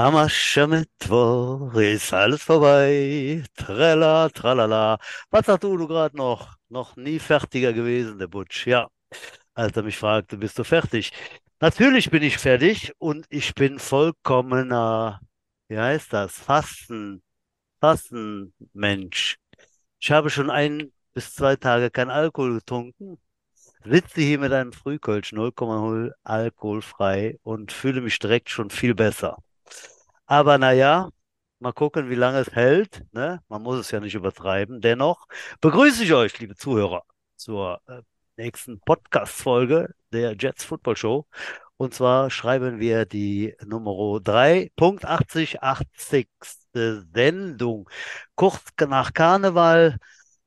Am Aschermittwoch ist alles vorbei. Trella, tralala. Was sagst du, du gerade noch? Noch nie fertiger gewesen, der Butch. Ja, als er mich fragte, bist du fertig? Natürlich bin ich fertig und ich bin vollkommener, wie heißt das? Fasten, Fastenmensch. Ich habe schon ein bis zwei Tage kein Alkohol getrunken, sitze hier mit einem Frühkölsch 0,0 alkoholfrei und fühle mich direkt schon viel besser. Aber naja, mal gucken, wie lange es hält. Ne? Man muss es ja nicht übertreiben. Dennoch begrüße ich euch, liebe Zuhörer, zur äh, nächsten Podcast-Folge der Jets Football Show. Und zwar schreiben wir die Nummer 3.8080. Sendung. Kurz nach Karneval.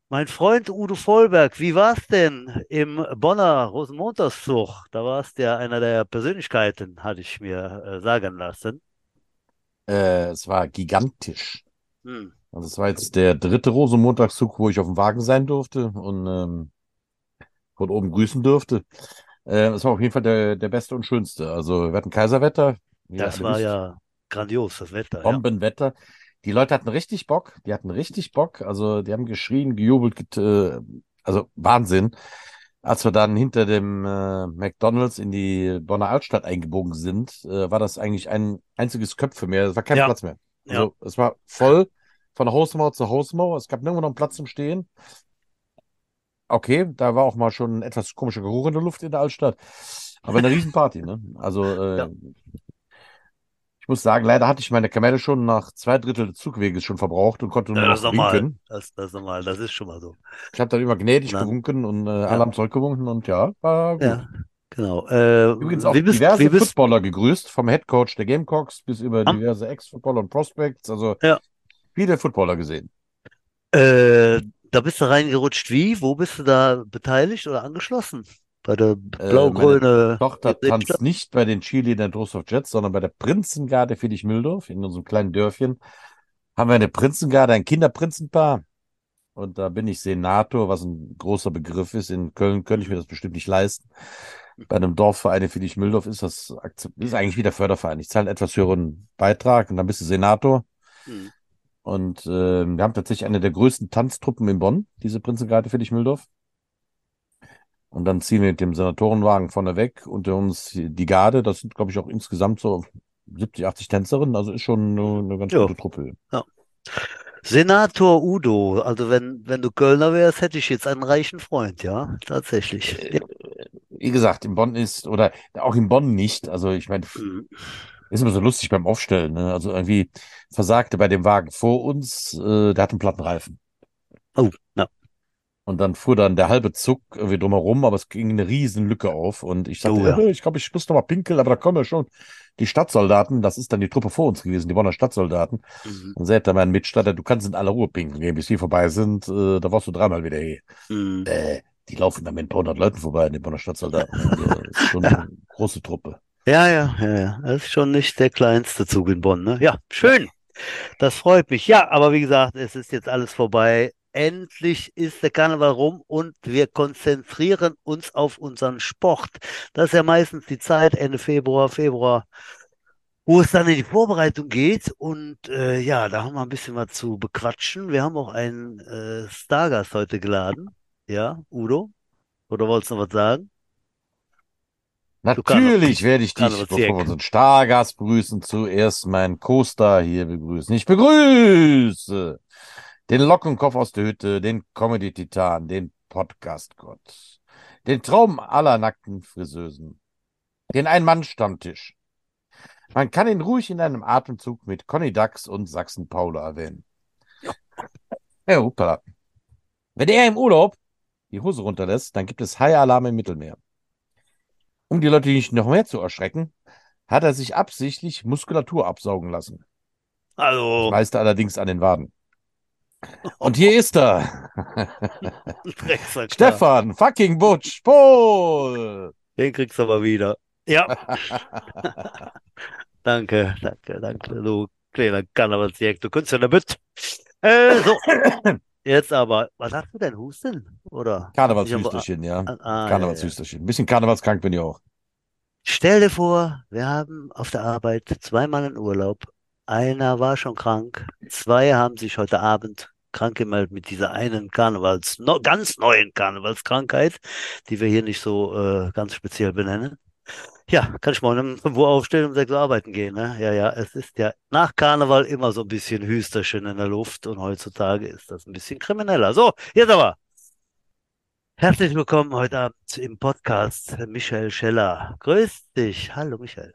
Mein Freund Udo Vollberg, wie war es denn im Bonner Rosenmontagszug? Da warst du ja einer der Persönlichkeiten, hatte ich mir äh, sagen lassen. Äh, es war gigantisch. Hm. Also es war jetzt der dritte Rosenmontagszug, wo ich auf dem Wagen sein durfte und ähm, von oben grüßen durfte. Äh, es war auf jeden Fall der, der beste und schönste. Also wir hatten Kaiserwetter. Das war wisst. ja grandios, das Wetter. Ja. Bombenwetter. Die Leute hatten richtig Bock. Die hatten richtig Bock. Also die haben geschrien, gejubelt, get, äh, also Wahnsinn. Als wir dann hinter dem äh, McDonald's in die Bonner Altstadt eingebogen sind, äh, war das eigentlich ein einziges Köpfe mehr. Es war kein Ja. Platz mehr. Ja. Also es war voll von Hausmauer zu Hausmauer. Es gab nirgendwo noch einen Platz zum Stehen. Okay, da war auch mal schon ein etwas komischer Geruch in der Luft in der Altstadt. Aber eine Riesenparty, ne? Also äh, Ja. Ich muss sagen, leider hatte ich meine Kamelle schon nach zwei Drittel des Zugweges schon verbraucht und konnte nur Ja, das noch winken. Das, das ist normal. Das ist schon mal so. Ich habe dann immer gnädig Na. gewunken und äh, alle haben zurückgewunken und ja, war gut. Ja, genau. Äh, Übrigens auch bist, diverse bist, Footballer gegrüßt, vom Headcoach der Gamecocks bis über Ah. diverse Ex-Footballer und Prospects. Also Ja. viele Footballer gesehen. äh, da bist du reingerutscht. Wie? Wo bist du da beteiligt oder angeschlossen? Bei der Äh, blau-grüne Tochter tanzt nicht bei den Cheerleadern Trostorf Jets, sondern bei der Prinzengarde Fiedich-Mühldorf in unserem kleinen Dörfchen. Haben wir eine Prinzengarde, ein Kinderprinzenpaar. Und da bin ich Senator, was ein großer Begriff ist. In Köln könnte ich mir das bestimmt nicht leisten. Bei einem Dorfverein in Fiedich-Mühldorf ist das ist eigentlich wie der Förderverein. Ich zahle einen etwas höheren Beitrag und dann bist du Senator. Hm. Und äh, wir haben tatsächlich eine der größten Tanztruppen in Bonn, diese Prinzengarde Fiedich-Mühldorf. Und dann ziehen wir mit dem Senatorenwagen vorne weg. Unter uns die Garde, das sind, glaube ich, auch insgesamt so 70, 80 Tänzerinnen. Also ist schon eine, eine ganz Ja. gute Truppe. Senator Udo. Also wenn, wenn du Kölner wärst, hätte ich jetzt einen reichen Freund, ja, tatsächlich. Äh, Wie gesagt, in Bonn ist, oder auch in Bonn nicht. Also ich meine, Hm. ist immer so lustig beim Aufstellen. Ne? Also irgendwie versagte bei dem Wagen vor uns, äh, der hat einen platten Reifen. Oh, ja. Und dann fuhr dann der halbe Zug irgendwie drumherum, aber es ging eine riesen Lücke auf. Und ich sagte, Oh, ja. ich glaube, ich muss noch mal pinkeln, aber da kommen ja schon die Stadtsoldaten. Das ist dann die Truppe vor uns gewesen, die Bonner Stadtsoldaten. Mhm. Und sagte mein Mitstatter, du kannst in aller Ruhe pinkeln gehen, bis die vorbei sind. Äh, da warst du dreimal wieder hier. Hm. Äh, die laufen dann mit ein paar hundert Leuten vorbei, die Bonner Stadtsoldaten. Das ist schon eine große Truppe. Ja, ja, ja, ja. Das ist schon nicht der kleinste Zug in Bonn, ne? Ja, schön. Das freut mich. Ja, aber wie gesagt, es ist jetzt alles vorbei. Endlich ist der Karneval rum und wir konzentrieren uns auf unseren Sport. Das ist ja meistens die Zeit, Ende Februar, Februar, wo es dann in die Vorbereitung geht. Und äh, ja, da haben wir ein bisschen was zu bequatschen. Wir haben auch einen äh, Stargast heute geladen. Ja, Udo? Oder wolltest du noch was sagen? Natürlich werde ich dich, bevor wir unseren Stargast begrüßen, zuerst meinen Co-Star hier begrüßen. Ich begrüße den Lockenkopf aus der Hütte, den Comedy-Titan, den Podcast-Gott, den Traum aller nackten Friseusen, den Ein-Mann-Stammtisch. Man kann ihn ruhig in einem Atemzug mit Conny Dax und Sachsen Paula erwähnen. Ja, hoppala. Wenn er im Urlaub die Hose runterlässt, dann gibt es High-Alarm im Mittelmeer. Um die Leute nicht noch mehr zu erschrecken, hat er sich absichtlich Muskulatur absaugen lassen. Das Also, meiste allerdings an den Waden. Und hier ist er. Stefan fucking Butch Pohl. Den kriegst du aber wieder. Ja. Danke, danke, danke, du kleiner Karnevalsjäger, du kannst ja damit. Äh, so. Jetzt aber, was hast du denn, Husten? Oder? Karnevalshüsterchen, ja. Ah. Karnevalshüsterchen. Ein bisschen karnevalskrank bin ich auch. Stell dir vor, wir haben auf der Arbeit zwei Mann in Urlaub. Einer war schon krank. Zwei haben sich heute Abend krank gemeldet mit dieser einen Karnevals, no, ganz neuen Karnevalskrankheit, die wir hier nicht so äh, ganz speziell benennen. Ja, kann ich morgen um wo aufstehen, um sechs Uhr arbeiten gehen, ne? Ja, ja, es ist ja nach Karneval immer so ein bisschen Hüsterchen in der Luft und heutzutage ist das ein bisschen krimineller. So, jetzt aber. Herzlich willkommen heute Abend im Podcast Michael Scheller. Grüß dich. Hallo Michael.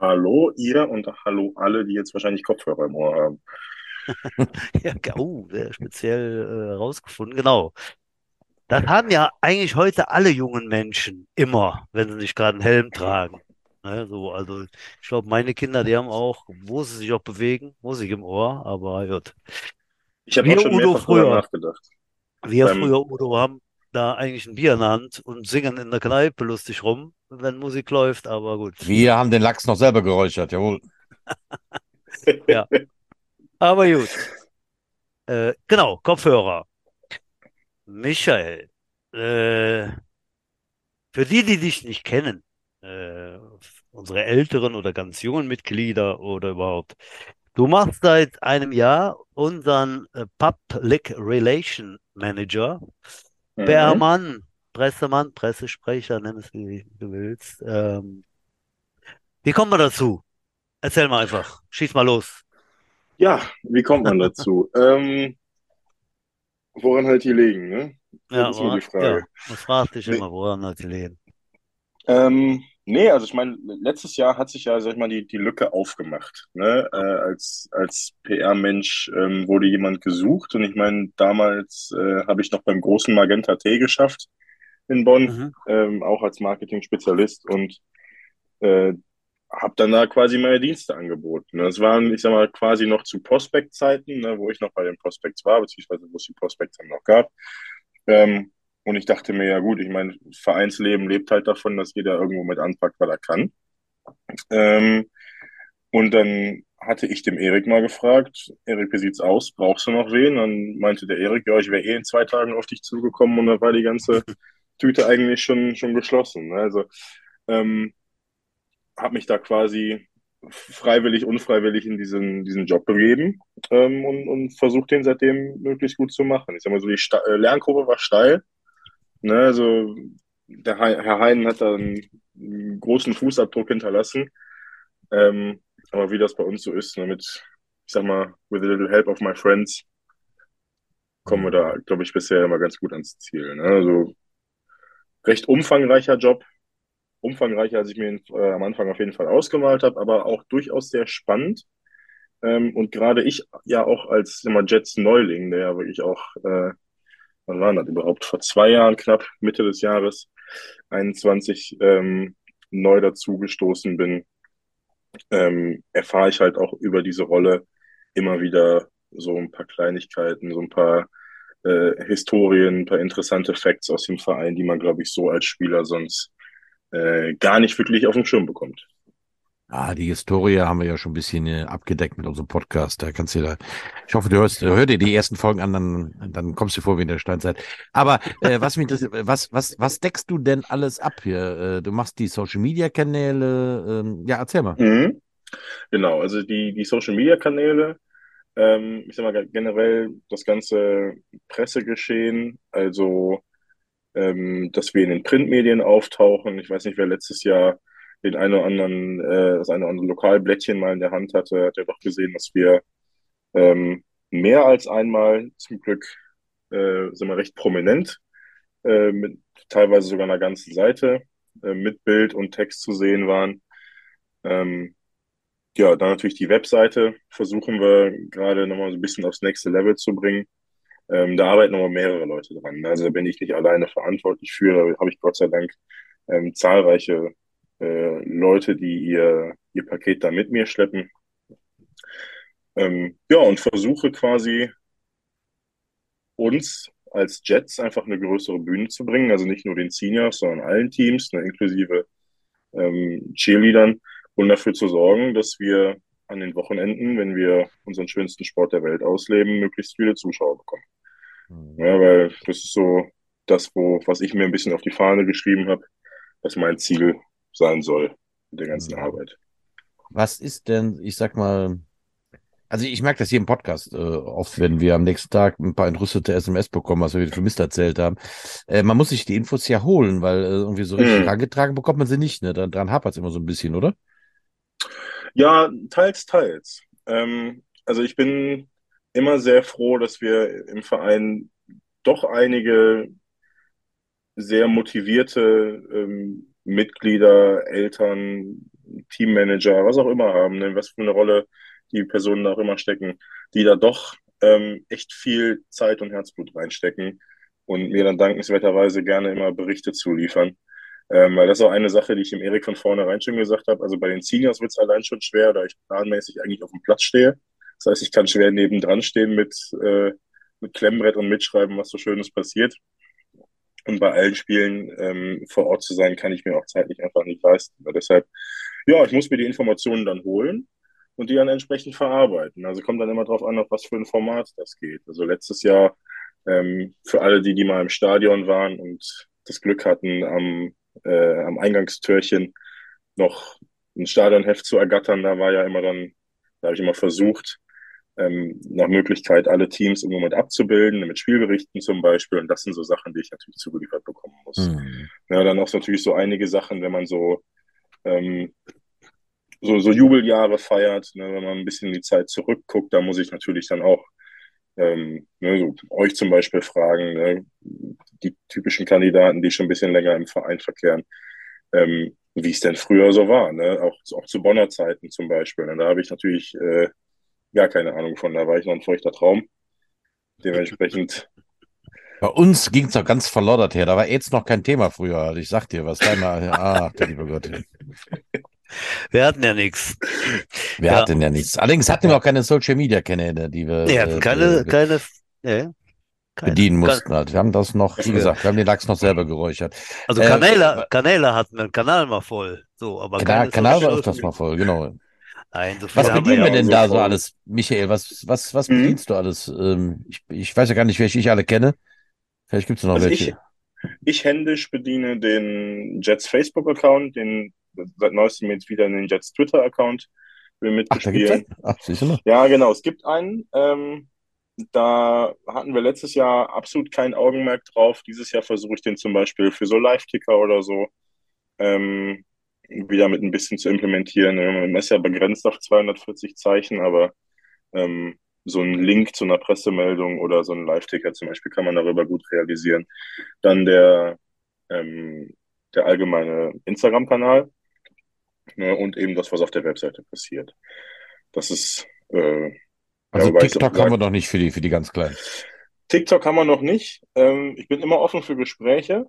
Hallo ihr und hallo alle, die jetzt wahrscheinlich Kopfhörer im Ohr haben. Ja, oh, sehr speziell äh, rausgefunden. Genau. Das haben ja eigentlich heute alle jungen Menschen immer, wenn sie nicht gerade einen Helm tragen. Ne, so, also ich glaube, meine Kinder, die haben auch, wo sie sich auch bewegen, Musik im Ohr, aber gut. Ich habe Wir auch schon Udo früher, nachgedacht. wir Beim, früher, Udo, haben da eigentlich ein Bier in der Hand und singen in der Kneipe lustig rum, wenn Musik läuft, aber gut. Wir haben den Lachs noch selber geräuchert, jawohl. Ja, aber gut. Äh, genau, Kopfhörer. Michael, äh, für die, die dich nicht kennen, äh, unsere älteren oder ganz jungen Mitglieder oder überhaupt, du machst seit einem Jahr unseren äh, Public Relation Manager, mhm. PR-Mann, Pressemann, Pressesprecher, nenn es wie du willst. Ähm, wie kommt man dazu? Erzähl mal einfach, schieß mal los. Ja, wie kommt man dazu? Ähm, woran halt die liegen, ne? Das Ja, ist die woran, ja, Frage. man fragt dich Nee, immer, woran hat die Lehen? ähm, nee, also ich meine, letztes Jahr hat sich ja, sag ich mal, die, die Lücke aufgemacht. Ne? Äh, als als PR-Mensch ähm, wurde jemand gesucht und ich meine, damals äh, habe ich noch beim großen Magenta T geschafft in Bonn, Mhm. ähm, auch als Marketing-Spezialist und äh, habe dann da quasi meine Dienste angeboten. Das waren, ich sag mal, quasi noch zu Prospect-Zeiten, ne, wo ich noch bei den Prospects war, beziehungsweise wo es die Prospects dann noch gab. Ähm, und ich dachte mir, ja gut, ich meine, Vereinsleben lebt halt davon, dass jeder irgendwo mit anpackt, weil er kann. Ähm, und dann hatte ich dem Erik mal gefragt, Erik, wie sieht's aus? Brauchst du noch wen? Dann meinte der Erik, ja, ich wäre eh in zwei Tagen auf dich zugekommen und da war die ganze Tüte eigentlich schon, schon geschlossen. Ne? Also ähm, habe mich da quasi freiwillig, unfreiwillig in diesen, diesen Job begeben ähm, und, und versucht den seitdem möglichst gut zu machen. Ich sag mal so, die Sta äh, Lernkurve war steil. Ne? Also der Hei- Herr Heinen hat da einen, einen großen Fußabdruck hinterlassen. Ähm, aber wie das bei uns so ist, ne, mit, ich sag mal, with a little help of my friends, kommen wir da, glaube ich, bisher immer ganz gut ans Ziel. Ne? Also recht umfangreicher Job, umfangreicher, als ich mir ihn äh, am Anfang auf jeden Fall ausgemalt habe, aber auch durchaus sehr spannend. Ähm, und gerade ich ja auch als immer Jets Neuling, der ja wirklich auch, äh, wann war das überhaupt? Vor zwei Jahren knapp, Mitte des Jahres 21, ähm, neu dazugestoßen bin, ähm, erfahre ich halt auch über diese Rolle immer wieder so ein paar Kleinigkeiten, so ein paar äh, Historien, ein paar interessante Facts aus dem Verein, die man, glaube ich, so als Spieler sonst äh, gar nicht wirklich auf dem Schirm bekommt. Ah, die Historie haben wir ja schon ein bisschen äh, abgedeckt mit unserem Podcast. Da kannst du da, ich hoffe, du hörst, hör dir die ersten Folgen an, dann, dann kommst du vor wie in der Steinzeit. Aber äh, was mich interessiert, was, was, was deckst du denn alles ab hier? Äh, du machst die Social Media Kanäle, ähm, ja, erzähl mal. Mhm. Genau, also die, die Social Media Kanäle, ähm, ich sag mal generell das ganze Pressegeschehen, also ähm, dass wir in den Printmedien auftauchen. Ich weiß nicht, wer letztes Jahr den einen oder anderen, äh, das eine oder andere Lokalblättchen mal in der Hand hatte, hat ja doch gesehen, dass wir ähm, mehr als einmal zum Glück äh, sind wir recht prominent, äh, mit teilweise sogar einer ganzen Seite äh, mit Bild und Text zu sehen waren. Ähm, ja, dann natürlich die Webseite versuchen wir gerade nochmal so ein bisschen aufs nächste Level zu bringen. Ähm, da arbeiten nochmal mehrere Leute dran. Also da bin ich nicht alleine verantwortlich für. Da habe ich Gott sei Dank ähm, zahlreiche äh, Leute, die ihr, ihr Paket da mit mir schleppen. Ähm, ja, und versuche quasi uns als Jets einfach eine größere Bühne zu bringen. Also nicht nur den Seniors, sondern allen Teams, ne, inklusive ähm, Cheerleadern und dafür zu sorgen, dass wir an den Wochenenden, wenn wir unseren schönsten Sport der Welt ausleben, möglichst viele Zuschauer bekommen. Ja, weil das ist so das, wo, was ich mir ein bisschen auf die Fahne geschrieben habe, was mein Ziel sein soll mit der ganzen mhm. Arbeit. Was ist denn, ich sag mal, also ich merke das hier im Podcast äh, oft, wenn wir am nächsten Tag ein paar entrüstete SMS bekommen, was wir für Mist erzählt haben. Äh, man muss sich die Infos ja holen, weil äh, irgendwie so richtig mhm. angetragen bekommt man sie nicht. Ne? Daran, daran hapert es immer so ein bisschen, oder? Ja, teils, teils. Ähm, also ich bin immer sehr froh, dass wir im Verein doch einige sehr motivierte ähm, Mitglieder, Eltern, Teammanager, was auch immer haben, ne? was für eine Rolle die Personen da auch immer stecken, die da doch ähm, echt viel Zeit und Herzblut reinstecken und mir dann dankenswerterweise gerne immer Berichte zuliefern. Ähm, weil das ist auch eine Sache, die ich dem Erik von vornherein schon gesagt habe. Also bei den Seniors wird es allein schon schwer, da ich planmäßig eigentlich auf dem Platz stehe. Das heißt, ich kann schwer nebendran stehen mit, äh, mit Klemmbrett und mitschreiben, was so Schönes passiert. Und bei allen Spielen ähm, vor Ort zu sein, kann ich mir auch zeitlich einfach nicht leisten. Und deshalb, ja, ich muss mir die Informationen dann holen und die dann entsprechend verarbeiten. Also kommt dann immer darauf an, auf was für ein Format das geht. Also letztes Jahr, ähm, für alle, die, die mal im Stadion waren und das Glück hatten, am, äh, am Eingangstürchen noch ein Stadionheft zu ergattern, da war ja immer dann, da habe ich immer versucht, ähm, nach Möglichkeit alle Teams im Moment abzubilden, mit Spielberichten zum Beispiel. Und das sind so Sachen, die ich natürlich zugeliefert bekommen muss. Mhm. Ja, dann auch natürlich so einige Sachen, wenn man so, ähm, so, so Jubeljahre feiert, ne, wenn man ein bisschen in die Zeit zurückguckt, da muss ich natürlich dann auch ähm, ne, so euch zum Beispiel fragen, ne, die typischen Kandidaten, die schon ein bisschen länger im Verein verkehren, ähm, wie es denn früher so war, ne? auch, auch zu Bonner Zeiten zum Beispiel. Und da habe ich natürlich äh, gar keine Ahnung von. Da war ich noch ein feuchter Traum. Dementsprechend. Bei uns ging es doch ganz verloddert her. Da war jetzt noch kein Thema früher. Also ich sag dir, was da mal. Ah, der liebe Gott. Wir hatten ja nichts. Wir ja. hatten ja nichts. Allerdings hatten wir auch keine Social Media Kanäle, die wir. Hatten keine, äh, keine, ja, keine, bedienen mussten. Halt. Wir haben das noch, wie gesagt, wir haben den Lachs noch selber geräuchert. Also Kanäle, äh, Kanäle hatten wir, Kanal mal voll. So, aber Kanal, Kanal war öfters mal voll, genau. Nein, so was bedienen wir, denn da so alles, Michael? Was, was, was mhm. bedienst du alles? Ähm, ich, ich weiß ja gar nicht, welche ich alle kenne. Vielleicht gibt es noch also welche. Ich, ich händisch bediene den Jets Facebook-Account, den seit neuestem jetzt wieder den Jets Twitter-Account. Will mitbespielen. Ach, Ach? Ja, genau, es gibt einen. Ähm, da hatten wir letztes Jahr absolut kein Augenmerk drauf. Dieses Jahr versuche ich den zum Beispiel für so Live-Ticker oder so ähm, wieder mit ein bisschen zu implementieren. Man ist ja begrenzt auf 240 Zeichen, aber ähm, so ein Link zu einer Pressemeldung oder so ein Live-Ticker zum Beispiel kann man darüber gut realisieren. Dann der, ähm, der allgemeine Instagram-Kanal ne, und eben das, was auf der Webseite passiert. Das ist. Äh, also ja, TikTok haben wir noch nicht für die, für die ganz Kleinen. TikTok haben wir noch nicht. Ähm, ich bin immer offen für Gespräche.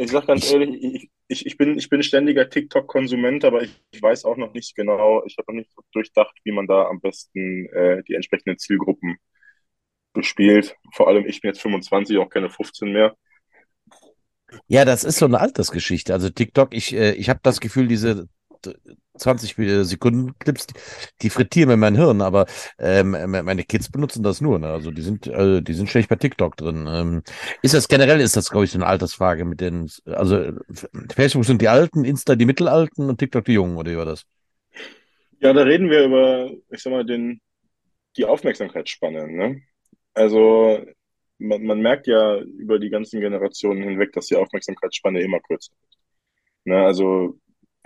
Ich sag ganz ich, ehrlich, ich, ich, ich, bin, ich bin ständiger TikTok-Konsument, aber ich, ich, weiß auch noch nicht genau, ich habe noch nicht durchdacht, wie man da am besten äh, die entsprechenden Zielgruppen bespielt. Vor allem, ich bin jetzt 25, auch keine 15 mehr. Ja, das ist so eine Altersgeschichte. Also TikTok, ich, äh, ich habe das Gefühl, diese 20 Sekunden Clips, die frittieren mir mein Hirn, aber ähm, meine Kids benutzen das nur. Ne? Also die sind, äh, die sind schlecht bei TikTok drin. Ähm, ist das generell, ist das, glaube ich, so eine Altersfrage mit den, also Facebook sind die Alten, Insta die Mittelalten und TikTok die Jungen, oder wie war das? Ja, da reden wir über, ich sag mal, den, die Aufmerksamkeitsspanne. Ne? Also man, man merkt ja über die ganzen Generationen hinweg, dass die Aufmerksamkeitsspanne immer kürzer wird. Ne? Also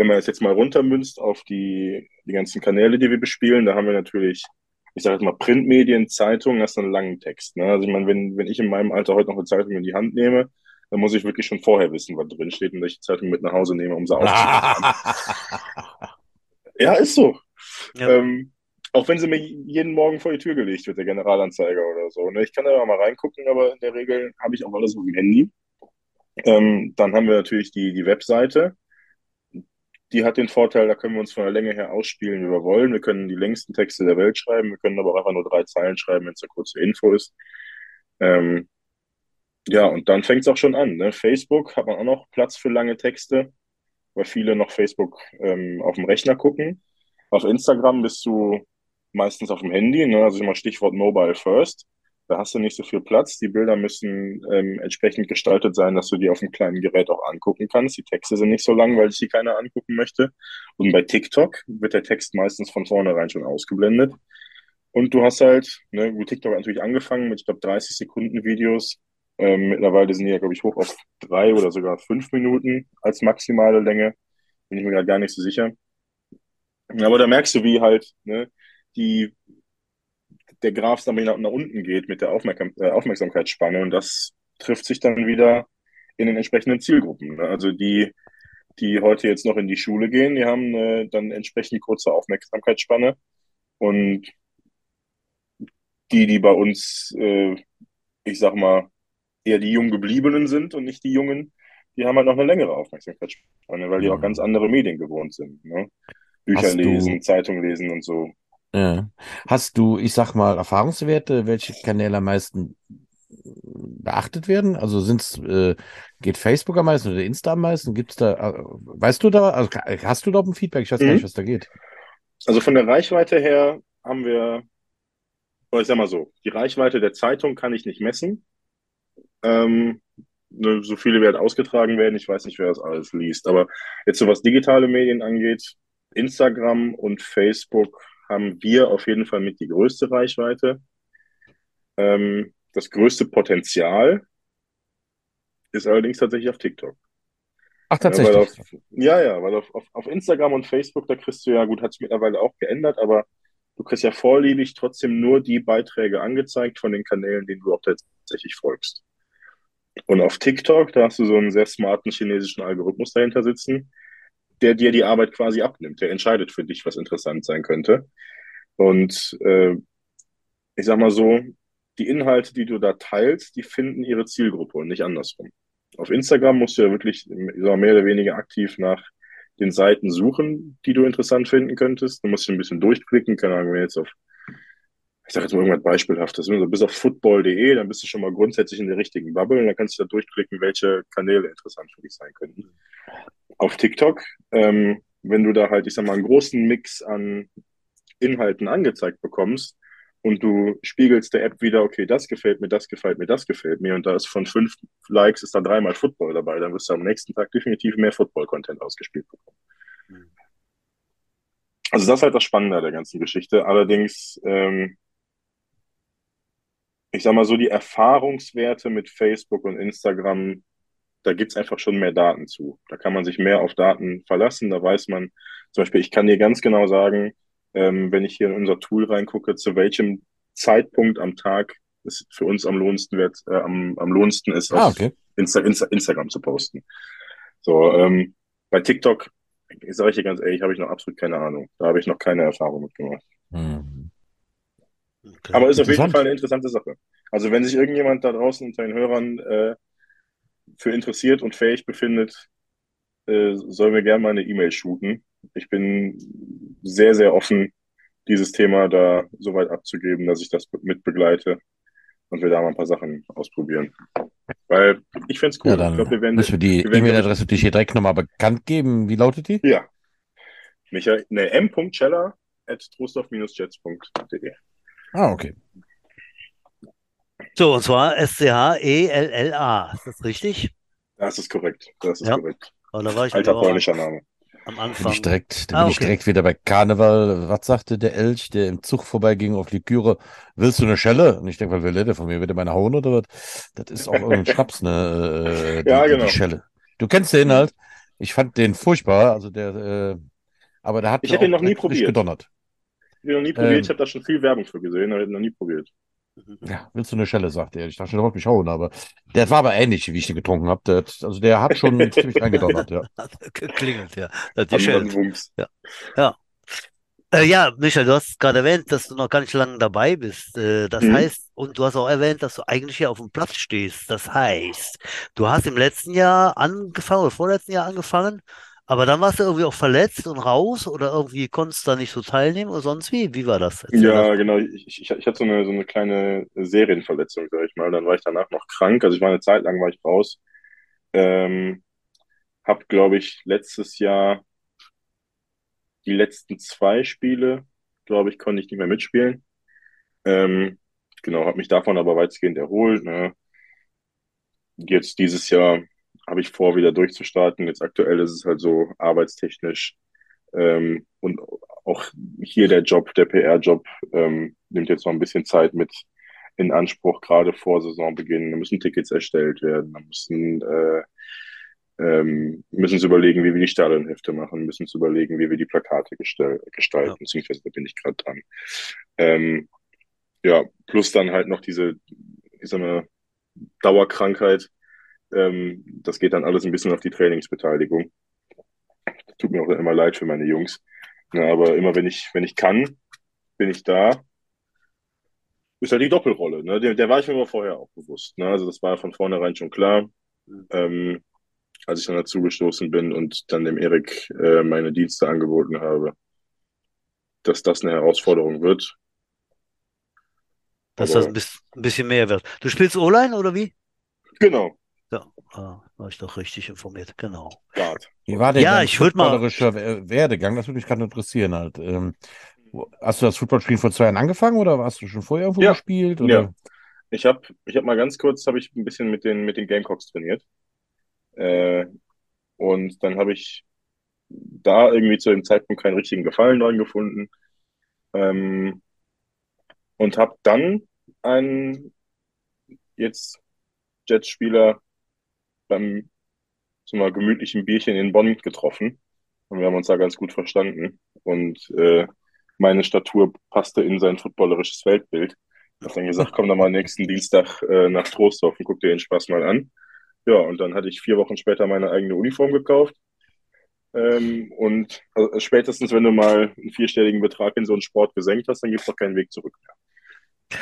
wenn man es jetzt mal runtermünzt auf die, die ganzen Kanäle, die wir bespielen, da haben wir natürlich, ich sage jetzt mal, Printmedien, Zeitungen, das ist einen langen Text. Ne? Also ich meine, wenn, wenn ich in meinem Alter heute noch eine Zeitung in die Hand nehme, dann muss ich wirklich schon vorher wissen, was drin steht und die Zeitung mit nach Hause nehme, um sie aufzuschreiben. ja, ist so. Ja. Ähm, auch wenn sie mir jeden Morgen vor die Tür gelegt wird, der Generalanzeiger oder so. Ne? Ich kann da mal reingucken, aber in der Regel habe ich auch alles auf dem Handy. Ähm, dann haben wir natürlich die, die Webseite die hat den Vorteil, da können wir uns von der Länge her ausspielen, wie wir wollen. Wir können die längsten Texte der Welt schreiben, wir können aber auch einfach nur drei Zeilen schreiben, wenn es eine kurze Info ist. Ähm, ja, und dann fängt es auch schon an. Ne? Facebook hat man auch noch Platz für lange Texte, weil viele noch Facebook ähm, auf dem Rechner gucken. Auf Instagram bist du meistens auf dem Handy, ne? also immer Stichwort Mobile First. Da hast du nicht so viel Platz. Die Bilder müssen ähm, entsprechend gestaltet sein, dass du die auf dem kleinen Gerät auch angucken kannst. Die Texte sind nicht so lang, weil sich die keiner angucken möchte. Und bei TikTok wird der Text meistens von vornherein schon ausgeblendet. Und du hast halt, ne, gut, TikTok natürlich angefangen mit, ich glaube, 30 Sekunden Videos. Ähm, mittlerweile sind die ja, glaube ich, hoch auf drei oder sogar fünf Minuten als maximale Länge. Bin ich mir gerade gar nicht so sicher. Aber da merkst du, wie halt ne, die, der Graph dann nach, nach unten geht mit der Aufmerksam, äh, Aufmerksamkeitsspanne und das trifft sich dann wieder in den entsprechenden Zielgruppen. Ne? Also die, die heute jetzt noch in die Schule gehen, die haben äh, dann entsprechend kurze Aufmerksamkeitsspanne und die, die bei uns, äh, ich sag mal, eher die jung gebliebenen sind und nicht die Jungen, die haben halt noch eine längere Aufmerksamkeitsspanne, weil die auch ganz andere Medien gewohnt sind. Ne? Bücher Hast du- lesen, Zeitung lesen und so. Ja. Hast du, ich sag mal, Erfahrungswerte, welche Kanäle am meisten beachtet werden? Also sind's, äh, geht Facebook am meisten oder Insta am meisten? Gibt's da, äh, weißt du da, also hast du da ein Feedback? Ich weiß gar Mhm. nicht, was da geht. Also von der Reichweite her haben wir, ich sag mal so, die Reichweite der Zeitung kann ich nicht messen. Ähm, ne, so viele werden ausgetragen werden, ich weiß nicht, wer das alles liest. Aber jetzt so was digitale Medien angeht, Instagram und Facebook haben wir auf jeden Fall mit die größte Reichweite. Ähm, das größte Potenzial ist allerdings tatsächlich auf TikTok. Ach, Ja, tatsächlich. auf, ja, ja, weil auf, auf, auf Instagram und Facebook, da kriegst du ja, gut, hat sich mittlerweile auch geändert, aber du kriegst ja vorliebig trotzdem nur die Beiträge angezeigt von den Kanälen, denen du auch tatsächlich folgst. Und auf TikTok, da hast du so einen sehr smarten chinesischen Algorithmus dahinter sitzen, der dir die Arbeit quasi abnimmt. Der entscheidet für dich, was interessant sein könnte. Und äh, ich sag mal so, die Inhalte, die du da teilst, die finden ihre Zielgruppe und nicht andersrum. Auf Instagram musst du ja wirklich mehr oder weniger aktiv nach den Seiten suchen, die du interessant finden könntest. Du musst dich ein bisschen durchklicken, keine Ahnung, wenn jetzt auf, ich sag jetzt mal irgendwas Beispielhaftes, wenn du bist auf football.de, dann bist du schon mal grundsätzlich in der richtigen Bubble und dann kannst du da durchklicken, welche Kanäle interessant für dich sein könnten. Auf TikTok, ähm, wenn du da halt, ich sag mal, einen großen Mix an Inhalten angezeigt bekommst und du spiegelst der App wieder, okay, das gefällt mir, das gefällt mir, das gefällt mir und da ist von fünf Likes ist da dreimal Football dabei, dann wirst du am nächsten Tag definitiv mehr Football-Content ausgespielt bekommen. Also das ist halt das Spannende an der ganzen Geschichte. Allerdings, ähm, ich sag mal so, die Erfahrungswerte mit Facebook und Instagram, da gibt's einfach schon mehr Daten zu. Da kann man sich mehr auf Daten verlassen. Da weiß man, zum Beispiel, ich kann dir ganz genau sagen, ähm, wenn ich hier in unser Tool reingucke, zu welchem Zeitpunkt am Tag es für uns am lohnendsten wird, äh, am, am lohnendsten ist, Ah, auf okay. Insta Insta Instagram zu posten. So, ähm, bei TikTok, sage ich dir ganz ehrlich, habe ich noch absolut keine Ahnung. Da habe ich noch keine Erfahrung mitgemacht. Hm. Okay. Aber ist auf jeden. Fall eine interessante Sache. Also wenn sich irgendjemand da draußen unter den Hörern äh, für interessiert und fähig befindet, äh, soll mir gerne mal eine E-Mail shooten. Ich bin sehr, sehr offen, dieses Thema da so weit abzugeben, dass ich das mit begleite und wir da mal ein paar Sachen ausprobieren. Weil ich find's cool. Ja, ich dann glaube, wir werden, müssen wir die glaub ich, E-Mail-Adresse natürlich hier direkt nochmal bekannt geben. Wie lautet die? ja. Michael, ne, m.celler at trostorf-jets.de. Ah, okay. So, und zwar E S-C-H-E-L-L-A. Ist das richtig? Das ist korrekt. Das ist Ja. korrekt. Und da war ich Alter polnischer Name. am Bin ich Anfang. direkt, da Ah, bin ich okay. direkt wieder bei Karneval. Was sagte der Elch, der im Zug vorbeiging auf Liküre? Willst du eine Schelle? Und ich denke, was will der von mir? Will der meine hauen oder was? Das ist auch irgendein Schnaps, ne? Äh, die, Ja, genau. die Schelle. Du kennst den halt. Ich fand den furchtbar. Also der, äh, aber der hat Ich hab ihn noch nie probiert. gedonnert. Ich habe noch nie probiert, Ähm. ich habe da schon viel Werbung für gesehen, aber ich habe noch nie probiert. Ja, willst du eine Schelle, sagt er. Ich dachte schon, der wollte mich hauen, aber der war aber ähnlich, wie ich den getrunken habe. Der, also der hat schon ziemlich eingedonnert, ja. Hat geklingelt, ja. An, geschellt. an Wumms. Äh, ja, Michael, du hast gerade erwähnt, dass du noch gar nicht lange dabei bist. Äh, das Mhm. heißt, und du hast auch erwähnt, dass du eigentlich hier auf dem Platz stehst. Das heißt, du hast im letzten Jahr angefangen oder vorletzten Jahr angefangen, aber dann warst du irgendwie auch verletzt und raus oder irgendwie konntest da nicht so teilnehmen oder sonst wie? Wie war das? Erzähl Ja, das. genau. Ich, ich, ich hatte so eine, so eine kleine Serienverletzung, sag ich mal. Dann war ich danach noch krank. Also ich war eine Zeit lang war ich raus. Ähm, hab, glaube ich, letztes Jahr die letzten zwei Spiele, glaube ich, konnte ich nicht mehr mitspielen. Ähm, genau, habe mich davon aber weitgehend erholt. Ne? Jetzt dieses Jahr habe ich vor, wieder durchzustarten. Jetzt aktuell ist es halt so arbeitstechnisch ähm, und auch hier der Job, der PR-Job, ähm, nimmt jetzt noch ein bisschen Zeit mit in Anspruch, gerade vor Saisonbeginn. Da müssen Tickets erstellt werden, da müssen, äh, ähm, müssen sie überlegen, wie wir die Stadionhefte machen, müssen sie überlegen, wie wir die Plakate gestalten, ja. beziehungsweise da bin ich gerade dran. Ähm, ja, plus dann halt noch diese, ich sag mal, Dauerkrankheit. Ähm, das geht dann alles ein bisschen auf die Trainingsbeteiligung. Tut mir auch immer leid für meine Jungs. Ja, aber immer wenn ich, wenn ich kann, bin ich da. Ist halt die Doppelrolle. Ne? Der, der war ich mir aber vorher auch bewusst. Ne? Also das war von vornherein schon klar. Ähm, als ich dann dazu gestoßen bin und dann dem Erik äh, meine Dienste angeboten habe, dass das eine Herausforderung wird. Dass aber, das ein bisschen mehr wird. Du spielst O-Line oder wie? Genau. Ja, ah, war ich doch richtig informiert, genau. Wie war der ja, ich mal Werdegang? Das würde mich gerade interessieren halt. Ähm, hast du das Footballspielen vor zwei Jahren angefangen oder hast du schon vorher irgendwo ja. gespielt? Oder? Ja. Ich habe ich hab mal ganz kurz habe ich ein bisschen mit den, mit den Gamecocks trainiert. Äh, und dann habe ich da irgendwie zu dem Zeitpunkt keinen richtigen Gefallen dran gefunden. Ähm, und habe dann einen jetzt Jets-Spieler beim so mal gemütlichen Bierchen in Bonn getroffen und wir haben uns da ganz gut verstanden und äh, meine Statur passte in sein footballerisches Weltbild. Ich habe dann gesagt, komm doch mal nächsten Dienstag äh, nach Trostorf und guck dir den Spaß mal an. Ja, und dann hatte ich vier Wochen später meine eigene Uniform gekauft. Ähm, und also spätestens, wenn du mal einen vierstelligen Betrag in so einen Sport gesenkt hast, dann gibt es doch keinen Weg zurück mehr.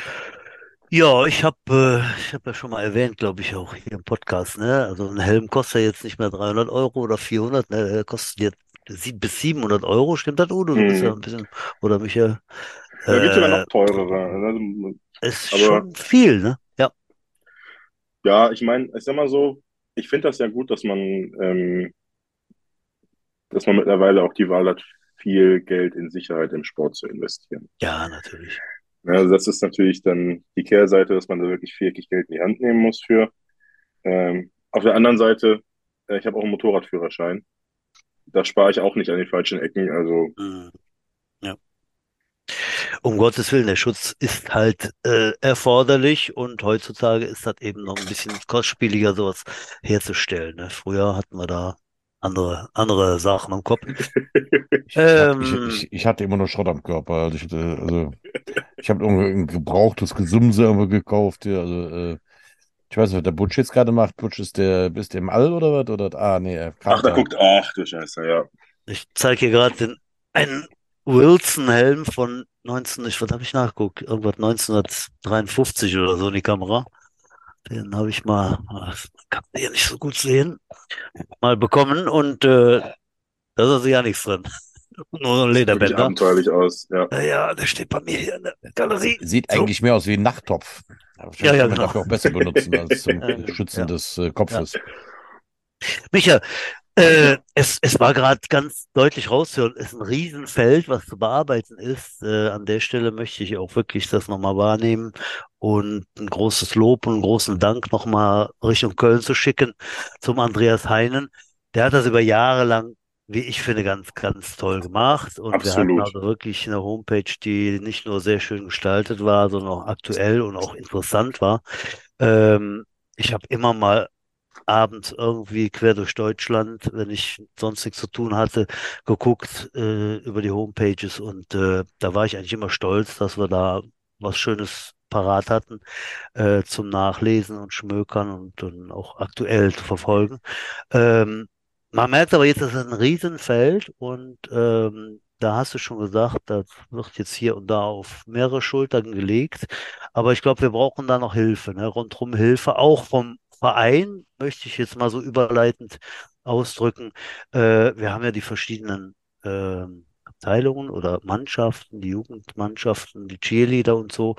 Ja, ich habe äh, ich hab ja schon mal erwähnt, glaube ich, auch hier im Podcast, ne? Also ein Helm kostet jetzt nicht mehr 300 Euro oder 400, ne? Der kostet jetzt bis 700 Euro, stimmt das, Udo? Du bist ja hm. ein bisschen, oder Michael? Da gibt noch äh, teurere. Ne? Ist Aber, schon viel, ne? Ja. Ja, ich meine, ich sag mal so, ich finde das ja gut, dass man, ähm, dass man mittlerweile auch die Wahl hat, viel Geld in Sicherheit im Sport zu investieren. Ja, natürlich. Also das ist natürlich dann die Kehrseite, dass man da wirklich viel Geld in die Hand nehmen muss für. Ähm, auf der anderen Seite, äh, ich habe auch einen Motorradführerschein. Da spare ich auch nicht an den falschen Ecken. Also mhm. ja. Um Gottes Willen, der Schutz ist halt äh, erforderlich und heutzutage ist das eben noch ein bisschen kostspieliger, sowas herzustellen. Ne? Früher hatten wir da andere, andere Sachen im Kopf. ich, ähm, ich, ich, ich, hatte immer nur Schrott am Körper. Also ich, hatte, also, ich habe ein gebrauchtes Gesumse irgendwo gekauft. Ja, also, äh, ich weiß nicht, was der Butch jetzt gerade macht. Butch ist der, bist du im All oder was? Oder, ah, nee, er Ach, da guckt, ach du Scheiße, ja. Ich zeige hier gerade einen Wilson-Helm von 19, ich, was habe ich nachgeguckt? Irgendwas 1953 oder so in die Kamera. Den habe ich mal, kann man hier nicht so gut sehen, mal bekommen und äh, da ist also ja nichts drin. Nur ein Lederbänder. Sieht abenteuerlich aus, ja. Ja, der steht bei mir hier in der Galerie. Sieht so. eigentlich mehr aus wie ein Nachttopf. Ja, ja, genau. dafür auch besser benutzen als zum Schützen ja. des äh, Kopfes. Ja. Micha, äh, es, es war gerade ganz deutlich rauszuhören, es ist ein Riesenfeld, was zu bearbeiten ist. Äh, an der Stelle möchte ich auch wirklich das nochmal wahrnehmen und ein großes Lob und einen großen Dank nochmal Richtung Köln zu schicken zum Andreas Heinen. Der hat das über Jahre lang, wie ich finde, ganz, ganz toll gemacht. Und Absolut. wir hatten also wirklich eine Homepage, die nicht nur sehr schön gestaltet war, sondern auch aktuell und auch interessant war. Ähm, ich habe immer mal abends irgendwie quer durch Deutschland, wenn ich sonst nichts zu tun hatte, geguckt äh, über die Homepages und äh, da war ich eigentlich immer stolz, dass wir da was Schönes parat hatten äh, zum Nachlesen und Schmökern und, und auch aktuell zu verfolgen. Ähm, man merkt aber jetzt, das ist ein Riesenfeld und ähm, da hast du schon gesagt, das wird jetzt hier und da auf mehrere Schultern gelegt. Aber ich glaube, wir brauchen da noch Hilfe, ne? rundherum Hilfe, auch vom Verein, möchte ich jetzt mal so überleitend ausdrücken. Äh, wir haben ja die verschiedenen äh, Abteilungen oder Mannschaften, die Jugendmannschaften, die Cheerleader und so.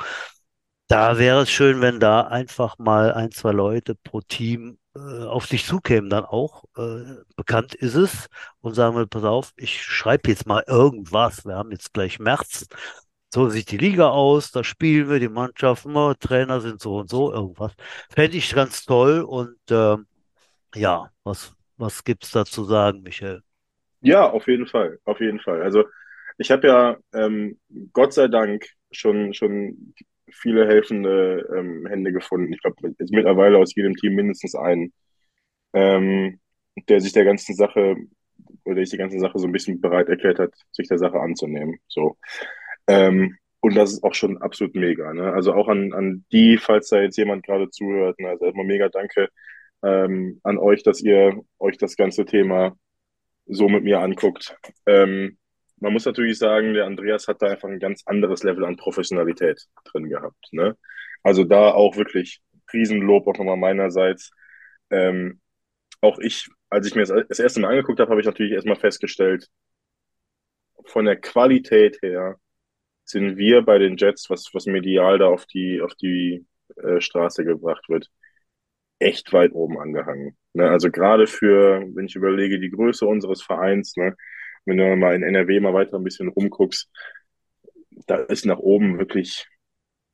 Da wäre es schön, wenn da einfach mal ein, zwei Leute pro Team äh, auf dich zukämen, dann auch. Äh, bekannt ist es und sagen wir, pass auf, ich schreibe jetzt mal irgendwas. Wir haben jetzt gleich März. So sieht die Liga aus, da spielen wir, die Mannschaften, oh, Trainer sind so und so, irgendwas. Fände ich ganz toll und ähm, ja, was, was gibt's da zu sagen, Michael? Ja, auf jeden Fall, auf jeden Fall. Also ich habe ja ähm, Gott sei Dank schon, schon viele helfende ähm, Hände gefunden. Ich glaube, mittlerweile aus jedem Team mindestens einen, ähm, der sich der ganzen Sache oder der sich die ganze Sache so ein bisschen bereit erklärt hat, sich der Sache anzunehmen. So. Ähm, und das ist auch schon absolut mega. Ne? Also auch an, an die, falls da jetzt jemand gerade zuhört, ne? also erstmal mega danke ähm, an euch, dass ihr euch das ganze Thema so mit mir anguckt. Ähm, man muss natürlich sagen, der Andreas hat da einfach ein ganz anderes Level an Professionalität drin gehabt. Ne? Also da auch wirklich Riesenlob auch nochmal meinerseits. Ähm, auch ich, als ich mir das, das erste Mal angeguckt habe, habe ich natürlich erstmal festgestellt, von der Qualität her sind wir bei den Jets, was, was medial da auf die, auf die äh, Straße gebracht wird, echt weit oben angehangen. Ne? Also gerade für, wenn ich überlege, die Größe unseres Vereins, ne? wenn du mal in NRW mal weiter ein bisschen rumguckst, da ist nach oben wirklich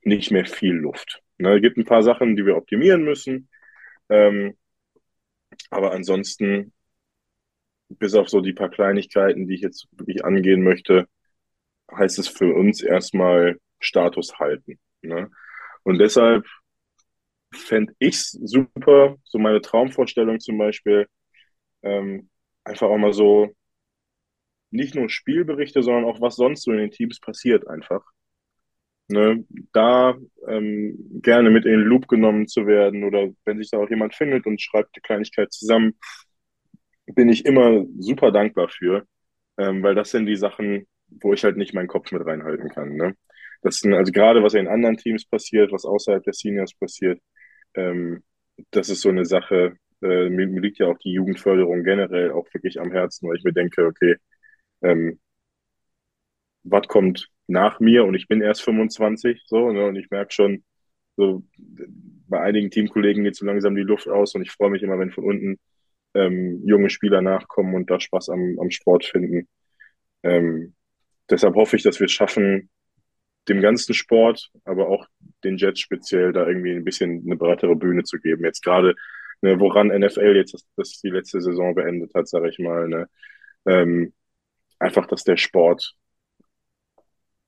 nicht mehr viel Luft. Ne? Es gibt ein paar Sachen, die wir optimieren müssen. Ähm, aber ansonsten, bis auf so die paar Kleinigkeiten, die ich jetzt wirklich angehen möchte, heißt es für uns erstmal Status halten. Ne? Und deshalb fände ich es super, so meine Traumvorstellung zum Beispiel, ähm, einfach auch mal so nicht nur Spielberichte, sondern auch was sonst so in den Teams passiert einfach. Ne, da ähm, gerne mit in den Loop genommen zu werden oder wenn sich da auch jemand findet und schreibt die Kleinigkeit zusammen, bin ich immer super dankbar für, ähm, weil das sind die Sachen, wo ich halt nicht meinen Kopf mit reinhalten kann. Ne? Das sind also gerade, was in anderen Teams passiert, was außerhalb der Seniors passiert, ähm, das ist so eine Sache, äh, mir, mir, liegt ja auch die Jugendförderung generell auch wirklich am Herzen, weil ich mir denke, okay, ähm, was kommt nach mir und ich bin erst 25, so, ne, und ich merke schon, so, bei einigen Teamkollegen geht so langsam die Luft aus und ich freue mich immer, wenn von unten ähm, junge Spieler nachkommen und da Spaß am, am Sport finden. Ähm, deshalb hoffe ich, dass wir es schaffen, dem ganzen Sport, aber auch den Jets speziell da irgendwie ein bisschen eine breitere Bühne zu geben. Jetzt gerade, ne, woran NFL jetzt das, das die letzte Saison beendet hat, sage ich mal, ne, ähm, einfach, dass der Sport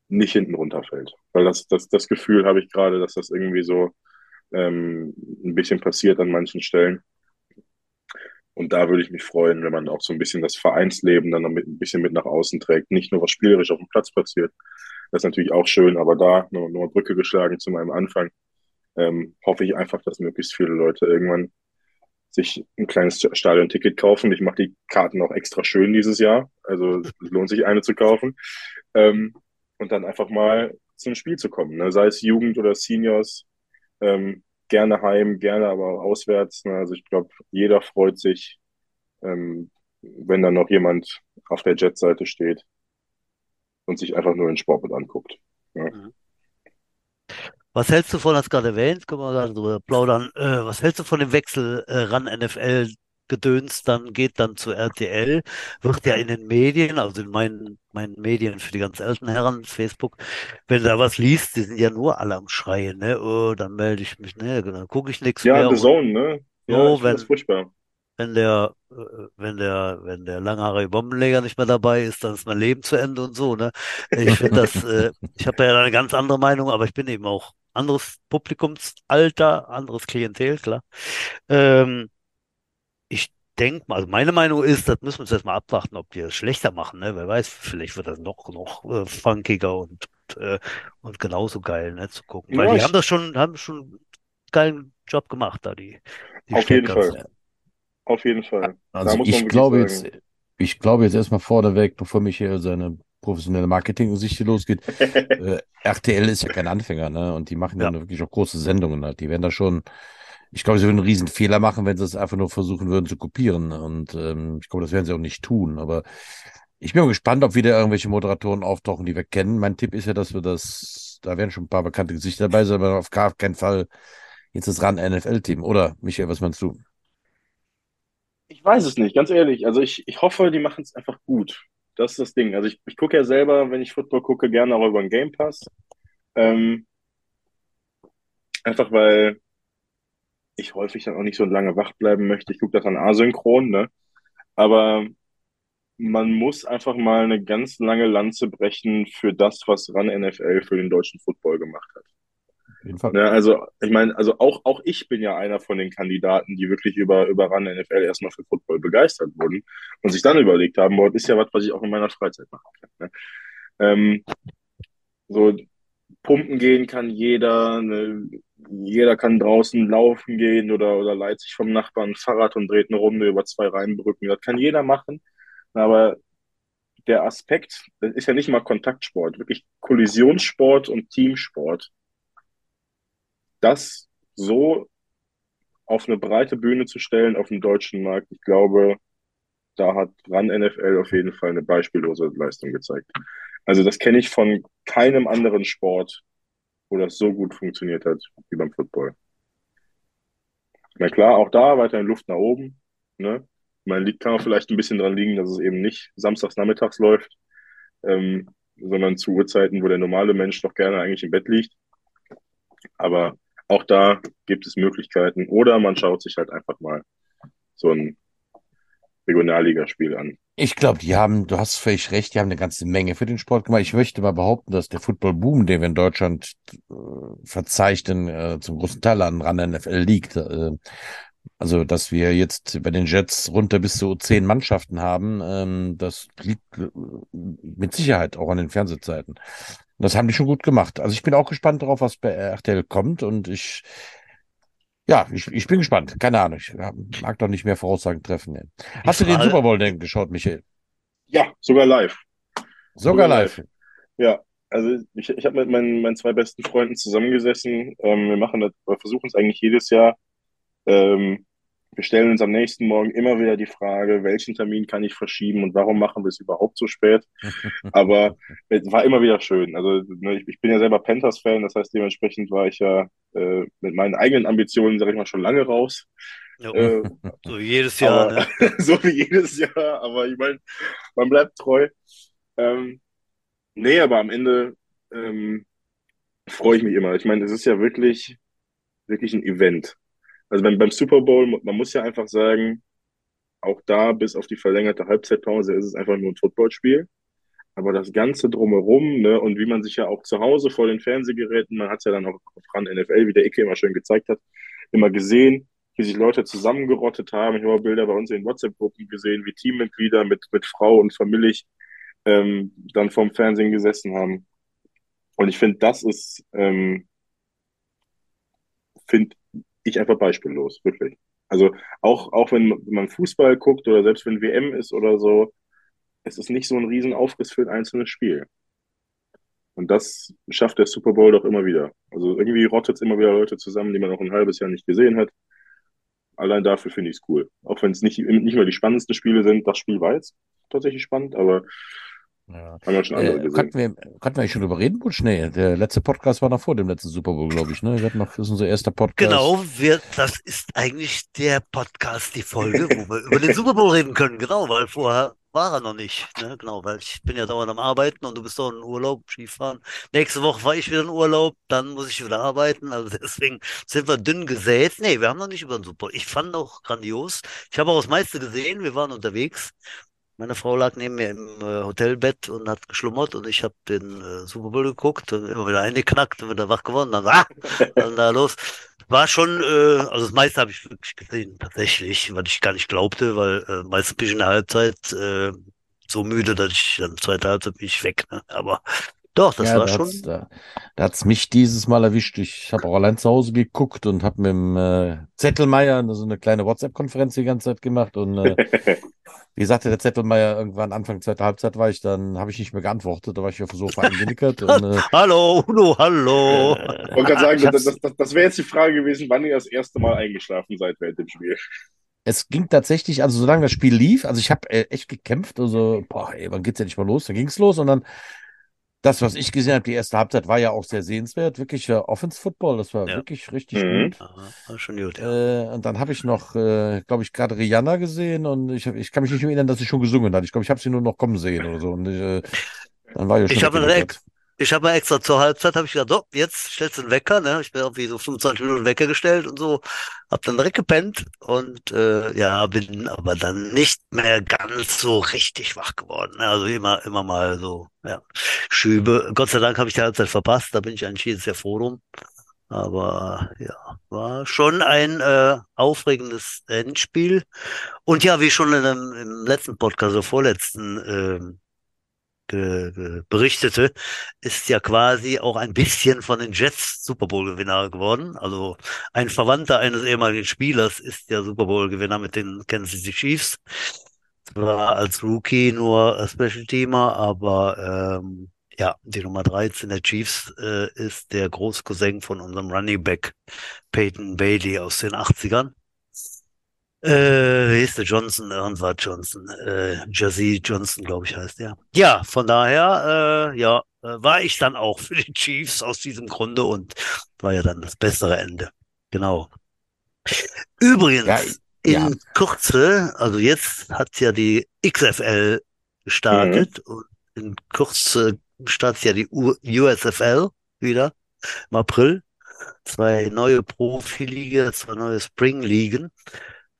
nicht hinten runterfällt. Weil das, das, das Gefühl habe ich gerade, dass das irgendwie so ähm, ein bisschen passiert an manchen Stellen. Und da würde ich mich freuen, wenn man auch so ein bisschen das Vereinsleben dann mit, ein bisschen mit nach außen trägt. Nicht nur was spielerisch auf dem Platz passiert. Das ist natürlich auch schön, aber da nur, nur Brücke geschlagen zu meinem Anfang. Ähm, hoffe ich einfach, dass möglichst viele Leute irgendwann sich ein kleines Stadion-Ticket kaufen. Ich mache die Karten auch extra schön dieses Jahr. Also lohnt sich eine zu kaufen. Ähm, und dann einfach mal zum Spiel zu kommen. Ne? Sei es Jugend oder Seniors. Ähm, gerne heim, gerne aber auch auswärts. Ne? Also ich glaube, jeder freut sich, ähm, wenn dann noch jemand auf der Jet-Seite steht und sich einfach nur den Sport mit anguckt. Ne? Mhm. Was hältst du von, das gerade erwähnt, können wir da drüber plaudern, äh, was hältst du von dem Wechsel äh, ran NFL Gedöns dann geht dann zu RTL, wird ja in den Medien, also in meinen, meinen Medien für die ganz alten Herren, Facebook, wenn da was liest, die sind ja nur alle am Schreien, ne? Oh, dann melde ich mich, ne? Dann gucke ich nichts ja, mehr. Ja, The Zone, ne? Ja, so, wenn, das furchtbar. Wenn der, wenn der, wenn der langhaarige Bombenleger nicht mehr dabei ist, dann ist mein Leben zu Ende und so, ne? Ich finde das, äh, ich habe ja eine ganz andere Meinung, aber ich bin eben auch anderes Publikumsalter, anderes Klientel, klar. Ähm, ich denke mal, also meine Meinung ist, das müssen wir uns erstmal abwarten, ob die es schlechter machen. Ne? Wer weiß, vielleicht wird das noch, noch äh, funkiger und, äh, und genauso geil ne, zu gucken. Weil ja, die haben das schon, haben schon einen geilen Job gemacht, da die, die Auf jeden Fall. Auf jeden Fall. Also ich glaube jetzt, ich glaube jetzt erstmal vorneweg, bevor Michael seine professionelle Marketing-Sicht hier losgeht. äh, RTL ist ja kein Anfänger, ne? Und die machen ja, ja wirklich auch große Sendungen. Halt. Die werden da schon ich glaube, sie würden einen riesen Fehler machen, wenn sie es einfach nur versuchen würden zu kopieren. Und ähm, ich glaube, das werden sie auch nicht tun. Aber ich bin gespannt, ob wieder irgendwelche Moderatoren auftauchen, die wir kennen. Mein Tipp ist ja, dass wir das, da werden schon ein paar bekannte Gesichter dabei sein, aber auf gar keinen Fall jetzt das ran NFL-Team. Oder, Michael, was meinst du? Ich weiß es nicht, ganz ehrlich. Also ich, ich hoffe, die machen es einfach gut. das ist das Ding. Also ich, ich gucke ja selber, wenn ich Football gucke, gerne auch über den Game Pass. Ähm, einfach weil ich häufig dann auch nicht so lange wach bleiben möchte. Ich gucke das dann asynchron, ne? Aber man muss einfach mal eine ganz lange Lanze brechen für das, was RAN NFL für den deutschen Football gemacht hat. Auf jeden Fall. Ja, also, ich meine, also auch, auch ich bin ja einer von den Kandidaten, die wirklich über, über RAN NFL erstmal für Football begeistert wurden und sich dann überlegt haben, boah, ist ja was, was ich auch in meiner Freizeit machen kann. Ne? Ähm, so, pumpen gehen kann jeder, ne? jeder kann draußen laufen gehen oder, oder leiht sich vom Nachbarn ein Fahrrad und dreht eine Runde über zwei Rheinbrücken. Das kann jeder machen. Aber der Aspekt, das ist ja nicht mal Kontaktsport, wirklich Kollisionssport und Teamsport. Das so auf eine breite Bühne zu stellen auf dem deutschen Markt, ich glaube, da hat RAN NFL auf jeden Fall eine beispiellose Leistung gezeigt. Also das kenne ich von keinem anderen Sport, wo das so gut funktioniert hat wie beim Football. Na klar, auch da weiterhin Luft nach oben. Ne? Man liegt, kann auch vielleicht ein bisschen dran liegen, dass es eben nicht samstags nachmittags läuft, ähm, sondern zu Uhrzeiten, wo der normale Mensch doch gerne eigentlich im Bett liegt. Aber auch da gibt es Möglichkeiten. Oder man schaut sich halt einfach mal so ein Regionalligaspiel an. Ich glaube, die haben, du hast völlig recht, die haben eine ganze Menge für den Sport gemacht. Ich möchte mal behaupten, dass der Football-Boom, den wir in Deutschland äh, verzeichnen, äh, zum großen Teil an ran NFL liegt. Äh, also, dass wir jetzt bei den Jets runter bis zu zehn Mannschaften haben, ähm, das liegt äh, mit Sicherheit auch an den Fernsehzeiten. Das haben die schon gut gemacht. Also ich bin auch gespannt darauf, was bei RTL kommt und ich ja, ich, ich bin gespannt. Keine Ahnung. Ich mag doch nicht mehr Voraussagen treffen. Ne? Hast du den Super Bowl denn geschaut, Michael? Ja, sogar live. Sogar, sogar live. live. Ja, also ich, ich habe mit meinen, meinen zwei besten Freunden zusammengesessen. Ähm, wir machen das, wir versuchen es eigentlich jedes Jahr. Ähm, wir stellen uns am nächsten Morgen immer wieder die Frage, welchen Termin kann ich verschieben und warum machen wir es überhaupt so spät? Aber es war immer wieder schön. Also ne, ich, ich bin ja selber Panthers-Fan, das heißt dementsprechend war ich ja äh, mit meinen eigenen Ambitionen, sage ich mal, schon lange raus. Ja, äh, so wie jedes Jahr. Aber, ne? so wie jedes Jahr, aber ich meine, man bleibt treu. Ähm, nee, aber am Ende ähm, freue ich mich immer. Ich meine, es ist ja wirklich, wirklich ein Event. Also beim, beim Super Bowl, man muss ja einfach sagen, auch da bis auf die verlängerte Halbzeitpause ist es einfach nur ein Footballspiel. Aber das Ganze drumherum, ne, und wie man sich ja auch zu Hause vor den Fernsehgeräten, man hat es ja dann auch auf RAN NFL, wie der Icke immer schön gezeigt hat, immer gesehen, wie sich Leute zusammengerottet haben. Ich habe Bilder bei uns in WhatsApp-Gruppen gesehen, wie Teammitglieder mit, mit Frau und Familie ähm, dann vorm Fernsehen gesessen haben. Und ich finde, das ist, ähm, finde ich einfach beispiellos, wirklich. Also auch, auch wenn man Fußball guckt oder selbst wenn WM ist oder so, es ist nicht so ein Riesenaufriss für ein einzelnes Spiel. Und das schafft der Super Bowl doch immer wieder. Also irgendwie rottet es immer wieder Leute zusammen, die man auch ein halbes Jahr nicht gesehen hat. Allein dafür finde ich es cool. Auch wenn es nicht, nicht mehr die spannendsten Spiele sind. Das Spiel war jetzt tatsächlich spannend, aber ja. Haben wir schon andere äh, gesehen. Konnten wir, konnten wir eigentlich schon drüber reden, Butch? Nee, der letzte Podcast war noch vor dem letzten Super Bowl, glaube ich. Ne? Wir hatten noch, das ist unser erster Podcast. Genau, wir, das ist eigentlich der Podcast, die Folge, wo wir über den Super Bowl reden können. Genau, weil vorher war er noch nicht. Ne? Genau, weil ich bin ja dauernd am Arbeiten und du bist doch in Urlaub, Skifahren. Nächste Woche war ich wieder in Urlaub, dann muss ich wieder arbeiten. Also deswegen sind wir dünn gesät. Nee, wir haben noch nicht über den Super Bowl. Ich fand auch grandios. Ich habe auch das meiste gesehen. Wir waren unterwegs meine Frau lag neben mir im äh, Hotelbett und hat geschlummert und ich habe den äh, Super Bowl geguckt und immer wieder eingeknackt und wieder wach geworden. Dann, ah, dann da los. War schon, äh, also das meiste habe ich wirklich gesehen, tatsächlich, was ich gar nicht glaubte, weil äh, meistens bin ich in der Halbzeit äh, so müde, dass ich dann zweite Halbzeit bin ich weg. Ne? Aber doch, das ja, war da schon. Hat's, da da hat es mich dieses Mal erwischt. Ich habe auch allein zu Hause geguckt und habe mit dem äh, Zettelmeier so eine kleine WhatsApp-Konferenz die ganze Zeit gemacht. Und äh, wie sagte der Zettelmeier, irgendwann Anfang zweiter Halbzeit war ich, dann habe ich nicht mehr geantwortet. Da war ich auf dem Sofa eingenickert. und, äh, hallo, Uno, hallo. Ich wollte gerade sagen, das, das, das wäre jetzt die Frage gewesen, wann ihr das erste Mal eingeschlafen seid während dem Spiel es ging tatsächlich, also solange das Spiel lief, also ich habe äh, echt gekämpft, also, boah, ey, wann geht's ja nicht mal los? Dann ging's los und dann Das, was ich gesehen habe, die erste Halbzeit war ja auch sehr sehenswert. Wirklich äh, Offense-Football, das war Ja. wirklich richtig Mhm. gut. Aha, war schon gut, ja. Äh, und dann habe ich noch, äh, glaube ich, gerade Rihanna gesehen und ich, hab, ich kann mich nicht mehr erinnern, dass sie schon gesungen hat. Ich glaube, ich habe sie nur noch kommen sehen oder so. Und ich, äh, dann war ja schon Ich habe direkt, ich habe mal extra zur Halbzeit, habe ich gedacht, so, jetzt stellst du einen Wecker, ne? Ich bin irgendwie so 25 Minuten Wecker gestellt und so, hab dann direkt gepennt und äh, ja, bin aber dann nicht mehr ganz so richtig wach geworden. Ne? Also immer, immer mal so, ja, Schübe. Gott sei Dank habe ich die Halbzeit verpasst, da bin ich eigentlich jedes Jahr froh drum. Aber ja, war schon ein äh, aufregendes Endspiel. Und ja, wie schon in dem, im letzten Podcast, so vorletzten, ähm, ge, ge, berichtete, ist ja quasi auch ein bisschen von den Jets Super Bowl-Gewinner geworden. Also ein Verwandter eines ehemaligen Spielers ist der Super Bowl-Gewinner mit den Kansas City Chiefs. Zwar als Rookie nur äh, Special Teamer, aber ähm, ja, die Nummer 13 der Chiefs äh, ist der Großcousin von unserem Running Back Peyton Bailey aus den 80ern. Äh, wie ist der Johnson? Irgendwas Johnson. Äh, Jazzy Johnson, glaube ich, heißt der. Ja, von daher, äh, ja, äh, war ich dann auch für die Chiefs aus diesem Grunde und war ja dann das bessere Ende. Genau. Übrigens, Ja, in ja. Kürze, also jetzt hat ja die XFL gestartet und in Kürze startet ja die U USFL wieder im April. Zwei neue Profiliga, zwei neue Spring-Ligen.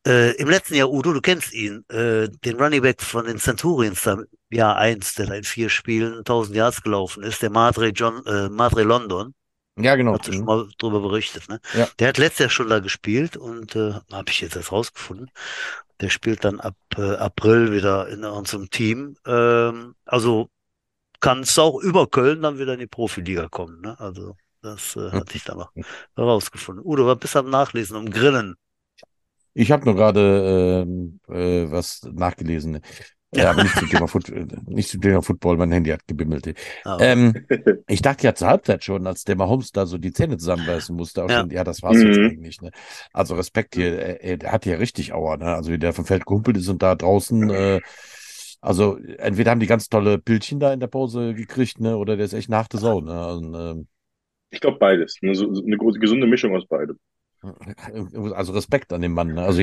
Äh, Im letzten Jahr, Udo, du kennst ihn, äh, den Running Back von den Centurions, da, Jahr eins, der da in vier Spielen 1000 Yards gelaufen ist, der Madre John, äh, Madre London, Ja, genau. hat schon Mhm. mal drüber berichtet, ne? Ja. Der hat letztes Jahr schon da gespielt und äh, habe ich jetzt erst rausgefunden. Der spielt dann ab äh, April wieder in unserem Team. Ähm, also kann es auch über Köln dann wieder in die Profiliga kommen, ne? Also das äh, hatte ich dann noch herausgefunden. Udo, was bist du am Nachlesen, um Grillen? Ich habe nur gerade ähm, äh, was nachgelesen. Ja, aber nicht zum Thema, Foot äh, nicht zum Thema Football, mein Handy hat gebimmelt. Ah, Ähm, ich dachte ja zur Halbzeit schon, als der Mahomes da so die Zähne zusammenbeißen musste, Ja. schon, ja, das war's jetzt Mhm. eigentlich. Ne? Also Respekt hier, er, er hat ja richtig Aua, ne? Also wie der vom Feld gehumpelt ist und da draußen, äh, also entweder haben die ganz tolle Bildchen da in der Pause gekriegt, ne, oder der ist echt eine harte Sau, ne? Und, ähm, Ich glaube beides. Eine, eine große, gesunde Mischung aus beidem. Also Respekt an den Mann. Ne? Also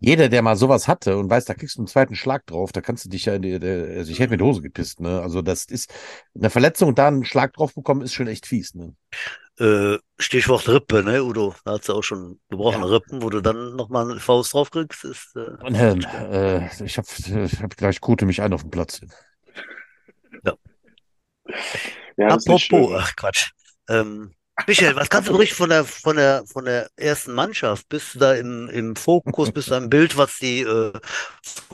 jeder, der mal sowas hatte und weiß, da kriegst du einen zweiten Schlag drauf, da kannst du dich ja in die, der, also ich hätte mir die Hose gepisst, ne? Also das ist eine Verletzung und da einen Schlag drauf bekommen, ist schon echt fies, ne? Äh, Stichwort Rippe, ne, Udo? Da hast du auch schon gebrochene Ja. Rippen, wo du dann nochmal eine Faust drauf kriegst. Ist, äh, Und, äh, äh, ich habe ich hab gleich Kute mich ein auf dem Platz. Ja, nicht apropos, ach Quatsch. Ähm, Michael, was kannst du berichten von der, von der, von der ersten Mannschaft? Bist du da im, im Fokus, bist du im Bild, was die äh,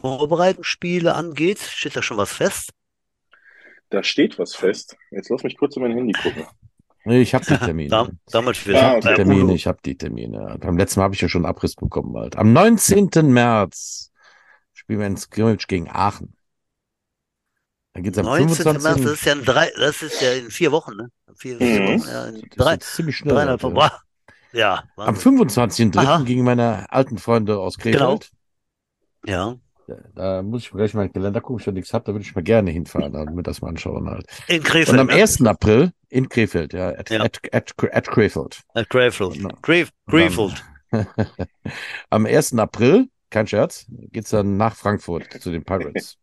Vorbereitungsspiele angeht? Steht da schon was fest? Da steht was fest. Jetzt lass mich kurz in mein Handy gucken. Nee, ich habe die Termine. Dam, damit Ich wir Ah, habe okay. die Termine, ich habe die Termine. Beim letzten Mal habe ich ja schon Abriss bekommen halt. Am 19. März spielen wir in Scrimmage gegen Aachen. Dann geht's am 19. März, 25. das ist ja in drei, das ist ja in vier Wochen, ne? Vier, vier Mhm. Wochen, ja, in Das ist drei, ziemlich schnell. dreieinhalb Wochen. ja. Ja, Am Wahnsinn. 25.03. Aha. gegen meine alten Freunde aus Genau. Krefeld. Ja. Da, da muss ich mir gleich mal in den Kalender gucken, ich da nichts habe, da würde ich mal gerne hinfahren und mir das mal anschauen halt. In Krefeld. Und am ne? 1. April in Krefeld, ja, at, Ja. At, at, at Krefeld. At Krefeld. Ja. Kref, Krefeld. Am 1. April, kein Scherz, geht's dann nach Frankfurt zu den Pirates.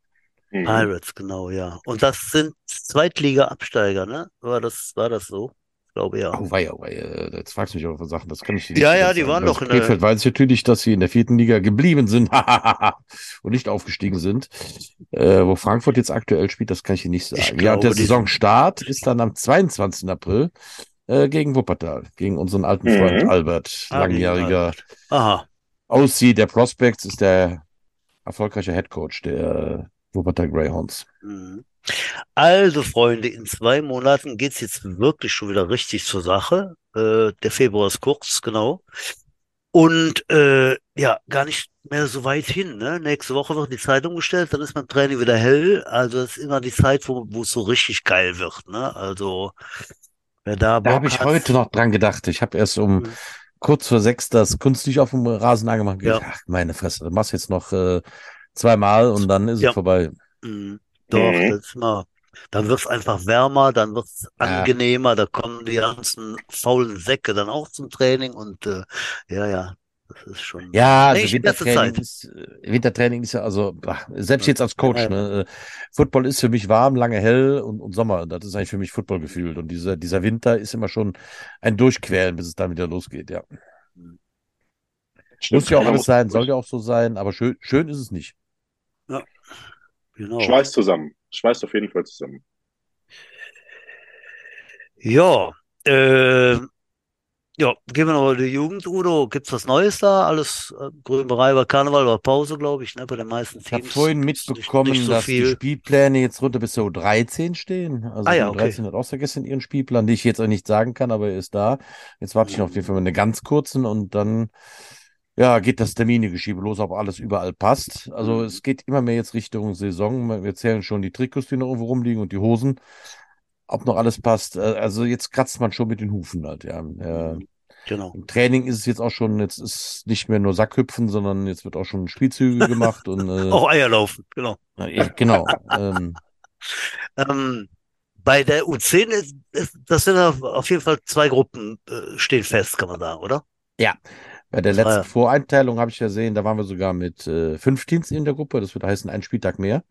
Mhm. Pirates, genau, ja. Und das sind Zweitliga-Absteiger, ne? War das, war das so? Ich glaube, ja. Oh wei, oh wei, äh, jetzt fragst du mich aber Sachen, das kann ich Ja, nicht ja, ganz die sagen. waren Also doch in der- Krefeld weiß ich natürlich, dass sie in der vierten Liga geblieben sind und nicht aufgestiegen sind. Äh, wo Frankfurt jetzt aktuell spielt, das kann ich dir nicht sagen. Ich ja, und der glaube, Saisonstart ist dann am 22. April äh, gegen Wuppertal, gegen unseren alten Mhm. Freund Albert, Ah, langjähriger. Aha. OC der Prospects, ist der erfolgreiche Headcoach der Wuppertal Greyhounds. Mhm. Also, Freunde, in zwei Monaten geht's jetzt wirklich schon wieder richtig zur Sache. Äh, der Februar ist kurz, genau. Und äh, ja, gar nicht mehr so weit hin. Ne? Nächste Woche wird die Zeit umgestellt, dann ist mein Training wieder hell. Also das ist immer die Zeit, wo, es so richtig geil wird. Ne? Also wer da Da habe ich hat, heute noch dran gedacht. Ich habe erst um Mhm. kurz vor sechs das künstlich auf dem Rasen angemacht. Ja. Ach, meine Fresse, du machst jetzt noch äh, zweimal und dann ist Ja. es vorbei. Mhm. Doch, Mhm. das ist mal. Dann wird es einfach wärmer, dann wird es Ja. angenehmer, da kommen die ganzen faulen Säcke dann auch zum Training und äh, ja, ja, das ist schon Ja, also Wintertraining ist, äh, Wintertraining ist ja, also, ach, selbst jetzt als Coach, ne, äh, Football ist für mich warm, lange hell und, und Sommer. Das ist eigentlich für mich Football gefühlt. Und dieser, dieser Winter ist immer schon ein Durchquälen, bis es dann wieder losgeht, ja. Stimmt, Muss ja auch alles sein, soll ja auch so sein, aber schön, schön ist es nicht. Genau. Schweißt zusammen. Schweißt auf jeden Fall zusammen. Ja, äh, ja, gehen wir noch in die Jugend, Udo. Gibt's was Neues da? Alles äh, grün Bereich war Karneval, war Pause, glaube ich, ne, bei den meisten Ich habe Teams. vorhin mitbekommen, nicht so dass die viel. Spielpläne jetzt runter bis zur U13 stehen. Also Ah die ja, okay. U13 hat auch seit gestern ihren Spielplan, den ich jetzt auch nicht sagen kann, aber er ist da. Jetzt warte ich noch auf den für eine ganz kurzen und dann ja, geht das Terminegeschiebe los, ob alles überall passt. Also Mhm. es geht immer mehr jetzt Richtung Saison. Wir zählen schon die Trikots, die noch irgendwo rumliegen und die Hosen, ob noch alles passt. Äh, Also jetzt kratzt man schon mit den Hufen halt, ja. Äh, Genau. Im Training ist es jetzt auch schon, jetzt ist nicht mehr nur Sackhüpfen, sondern jetzt wird auch schon Spielzüge gemacht und äh, Auch Eier laufen, genau. ja, genau. Ähm, Ähm, bei der U10 ist, ist das sind auf, jeden Fall zwei Gruppen äh, stehen fest, kann man sagen, oder? Bei der letzten Voreinteilung habe ich ja gesehen, da waren wir sogar mit äh, fünf Teams in der Gruppe. Das würde heißen, ein Spieltag mehr.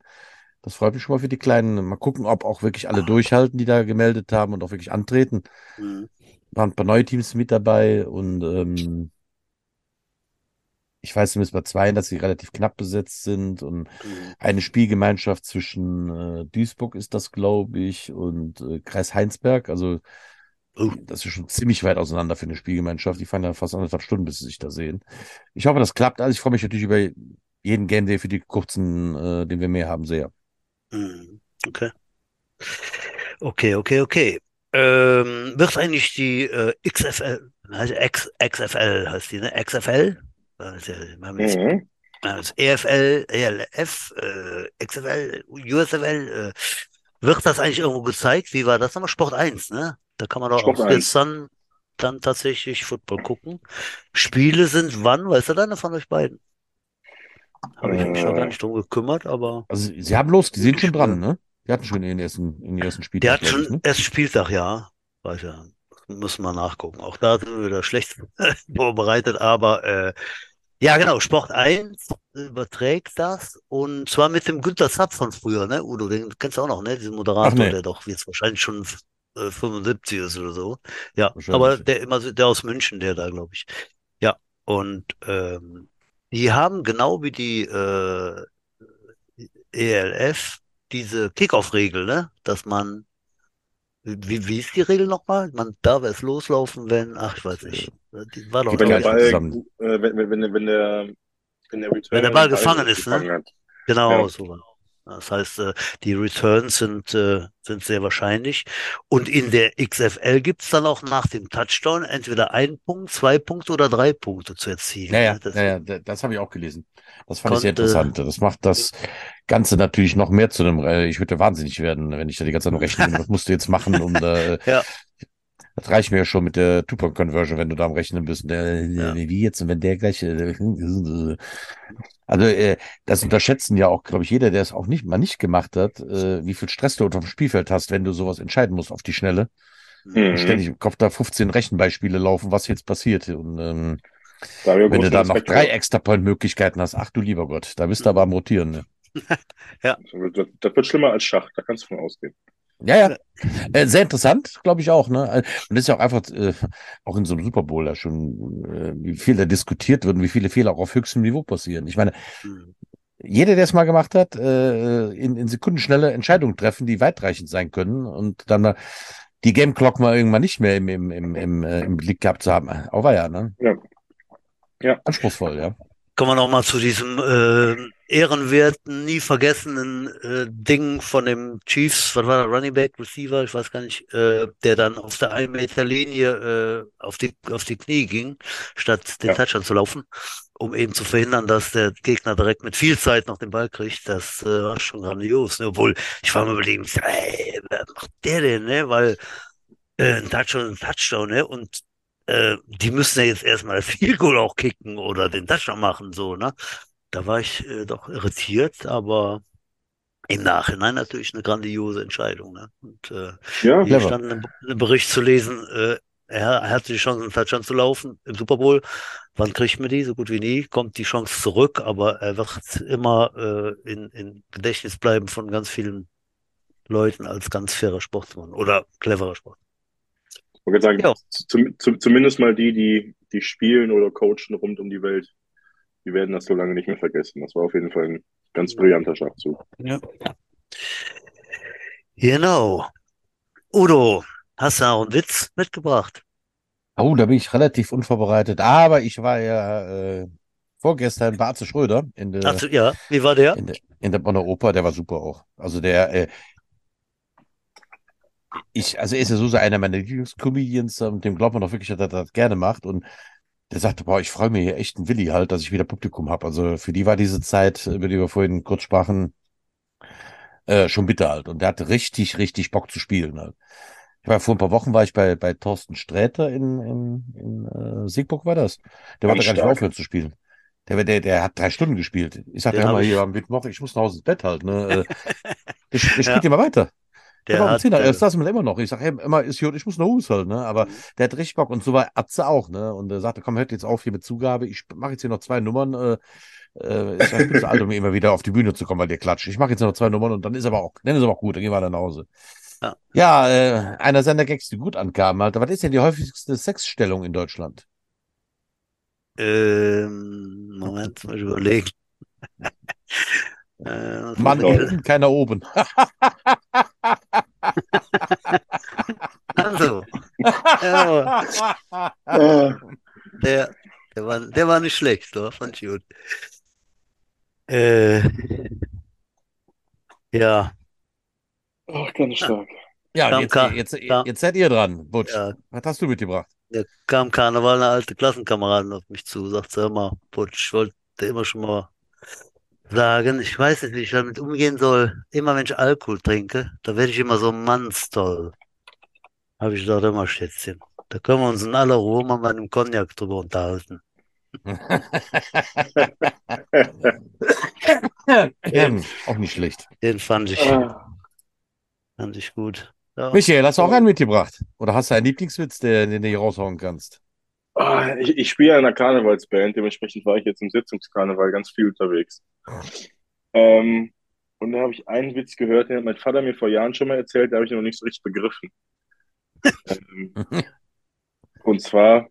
Das freut mich schon mal für die Kleinen. Mal gucken, ob auch wirklich alle durchhalten, die da gemeldet haben und auch wirklich antreten. Mhm. Waren ein paar neue Teams mit dabei und ähm, ich weiß zumindest bei zwei, dass sie relativ knapp besetzt sind und Mhm. eine Spielgemeinschaft zwischen äh, Duisburg ist das, glaube ich, und äh, Kreis Heinsberg. Also. Das ist schon ziemlich weit auseinander für eine Spielgemeinschaft. Die fahren ja fast anderthalb Stunden, bis sie sich da sehen. Ich hoffe, das klappt. Also ich freue mich natürlich über jeden Game Day für die kurzen, äh, den wir mehr haben, sehr. Mhm. Okay. Okay, okay, okay. Ähm, wird eigentlich die äh, XFL, heißt X, XFL heißt die, ne? XFL? Das ist ja, wir haben jetzt Mhm. Das EFL, ELF, äh, XFL, USFL, äh, wird das eigentlich irgendwo gezeigt? Wie war das nochmal? Sport 1, ne? Da kann man doch Sport auch 1. jetzt dann, dann tatsächlich Football gucken. Spiele sind wann? Weißt du deiner von euch beiden? Habe ich mich noch gar Äh. nicht drum gekümmert, aber Also sie haben los, die sind schon dran, ne? Die hatten schon ihren ersten, ihren ersten der Spieltag, hat glaube schon ich, ne? erst Spieltag, ja. Weiß ja. Müssen wir nachgucken. Auch da sind wir wieder schlecht vorbereitet, aber äh, ja, genau, Sport 1 überträgt das und zwar mit dem Günter Zapp von früher, ne? Udo, den kennst du auch noch, ne? Diesen Moderator, nee. der doch jetzt wahrscheinlich schon äh, 75 ist oder so. Ja, aber der immer der aus München, der da, glaube ich. Ja, und ähm, die haben genau wie die äh, ELF diese Kickoff-Regel, ne? Dass man wie, wie ist die Regel nochmal? Man darf erst loslaufen, wenn, ach, ich weiß nicht. Die war doch, Wenn der Ball, zusammen. äh, wenn, wenn, wenn, wenn der, wenn der Return Wenn der Ball gefangen ist, ne? gefangen hat. Genau, Ja. so. war- Das heißt, äh, die Returns sind, äh, sind sehr wahrscheinlich. Und in der XFL gibt's dann auch nach dem Touchdown entweder ein Punkt, zwei Punkte oder drei Punkte zu erzielen. Ja, ja, ne? Das, ja, ja, da- das habe ich auch gelesen. Das fand ich sehr Konnte- interessant. Das macht das Ganze natürlich noch mehr zu einem, ich würde wahnsinnig werden, wenn ich da die ganze Zeit nur rechnen, was musst du jetzt machen, um da, äh, Ja. Das reicht mir ja schon mit der Two-Point-Conversion, wenn du da am Rechnen bist. Und der, Ja. Wie jetzt, und wenn der gleich, äh, also, äh, das unterschätzen ja auch, glaube ich, jeder, der es auch nicht, mal nicht gemacht hat, äh, wie viel Stress du auf dem Spielfeld hast, wenn du sowas entscheiden musst auf die Schnelle. Mhm. Ständig im Kopf da 15 Rechenbeispiele laufen, was jetzt passiert. Und, ähm, wenn du da noch drei. Extra-Point-Möglichkeiten hast, ach du lieber Gott, da bist du aber am Rotieren. Ne? Das, das wird schlimmer als Schach, da kannst du von ausgehen. Ja, ja. Äh, sehr interessant, glaube ich auch. Ne? Und das ist ja auch einfach, äh, auch in so einem Super Bowl da schon, äh, wie viel da diskutiert wird und wie viele Fehler auch auf höchstem Niveau passieren. Ich meine, Hm. jeder, der es mal gemacht hat, äh, in, in Sekundenschnelle Entscheidungen treffen, die weitreichend sein können und dann mal die Game Clock mal irgendwann nicht mehr im, im, im, im, äh, im Blick gehabt zu haben. Aber ja, ne? Ja. Ja. Anspruchsvoll, ja. Kommen wir nochmal zu diesem äh, ehrenwerten, nie vergessenen äh, Ding von dem Chiefs, was war der, Running Back, Receiver, ich weiß gar nicht, äh, der dann auf der 1 Meter Linie äh, auf die, auf die Knie ging, statt den Ja. Touchdown zu laufen, um eben zu verhindern, dass der Gegner direkt mit viel Zeit noch den Ball kriegt. Das äh, war schon grandios. Ne? Obwohl, ich war mir überlegen, ey, wer macht der denn, ne? Weil äh, ein Touchdown, ist ein Touchdown, ne? Und äh, die müssen ja jetzt erstmal das Field Goal auch kicken oder den Touchdown machen, so, ne? Da war ich äh, doch irritiert, aber im Nachhinein natürlich eine grandiose Entscheidung. Ne? Und äh, Ja, hier stand in einem Bericht zu lesen, äh, er, er hatte die Chance, einen Touchdown zu laufen im Super Bowl. Wann kriegt man die? So gut wie nie. Kommt die Chance zurück, aber er wird immer äh, in, in Gedächtnis bleiben von ganz vielen Leuten als ganz fairer Sportsmann oder cleverer Sport. Ich wollte sagen, Ja. zum, zum, zumindest mal die, die, die spielen oder coachen rund um die Welt, die werden das so lange nicht mehr vergessen. Das war auf jeden Fall ein ganz brillanter Schachzug. Ja. Genau. Udo, hast du auch einen Witz mitgebracht? Oh, da bin ich relativ unvorbereitet. Aber ich war ja äh, vorgestern bei Atze Schröder in der, Ach, ja, wie war der? in der, in der Bonner Oper. Der war super auch. Also der, äh, ich, also er ist ja so, so einer meiner Lieblingscomedians, ähm, dem glaubt man doch wirklich, dass er das gerne macht. Und der sagte, boah, ich freue mich hier echt einen Willi halt, dass ich wieder Publikum habe. Also für die war diese Zeit, über die wir vorhin kurz sprachen, äh, schon bitter halt. Und der hatte richtig, richtig Bock zu spielen halt. Ich war vor ein paar Wochen war ich bei, bei Thorsten Sträter in, in, in äh, Siegburg war das. Der wollte Ganz gar nicht aufhören zu spielen. Der, der, der hat drei Stunden gespielt. Ich sagte, hör mal ich- hier am Mittwoch, ich muss nach Hause ins Bett halt. Ne? Äh, Der, der Ja. spielt immer weiter. Der, um hat, 10, er äh, saß mir immer noch. Ich sag, hey, immer ist gut, ich muss nach Hause halt, ne? Aber Mhm. der hat richtig Bock. Und so war Atze auch, ne? Und er sagte, komm, hört jetzt auf hier mit Zugabe. Ich mache jetzt hier noch zwei Nummern. Äh, äh, ich, sag, ich bin zu alt, um immer wieder auf die Bühne zu kommen, weil der klatscht. Ich mache jetzt noch zwei Nummern und dann ist aber auch, dann ist aber auch gut, dann gehen wir dann nach Hause. Ja. Ja, äh, einer seiner Gags, die gut ankamen, Alter. Was ist denn die häufigste Sexstellung in Deutschland? ähm, Moment, ich überlegen. äh, Mann unten, keiner oben. Also, ja, Ah, der, der war, der war nicht schlecht, so, fand ich gut. Äh, ja, ach, ganz stark. Ja, Kam jetzt, jetzt, Ka- jetzt seid ihr dran, Butch. ja, Was hast du mitgebracht? da kam Karneval eine alte Klassenkameradin auf mich zu, sagt sie, hör mal, Putsch, ich wollte immer schon mal sagen, ich weiß nicht, wie ich damit umgehen soll. Immer wenn ich Alkohol trinke, da werde ich immer so mannstoll. Habe ich gesagt, immer Schätzchen, da können wir uns in aller Ruhe mal bei einem Cognac drüber unterhalten. Ähm, auch nicht schlecht. Den fand ich, Ah, fand ich gut. Ja. Michael, hast du auch einen mitgebracht? Oder hast du einen Lieblingswitz, der, den du hier raushauen kannst? Ah, ich, ich spiele ja in einer Karnevalsband, dementsprechend war ich jetzt im Sitzungskarneval ganz viel unterwegs. Ähm, und da habe ich einen Witz gehört, den hat mein Vater mir vor Jahren schon mal erzählt, da habe ich noch nicht so richtig begriffen. ähm, und zwar,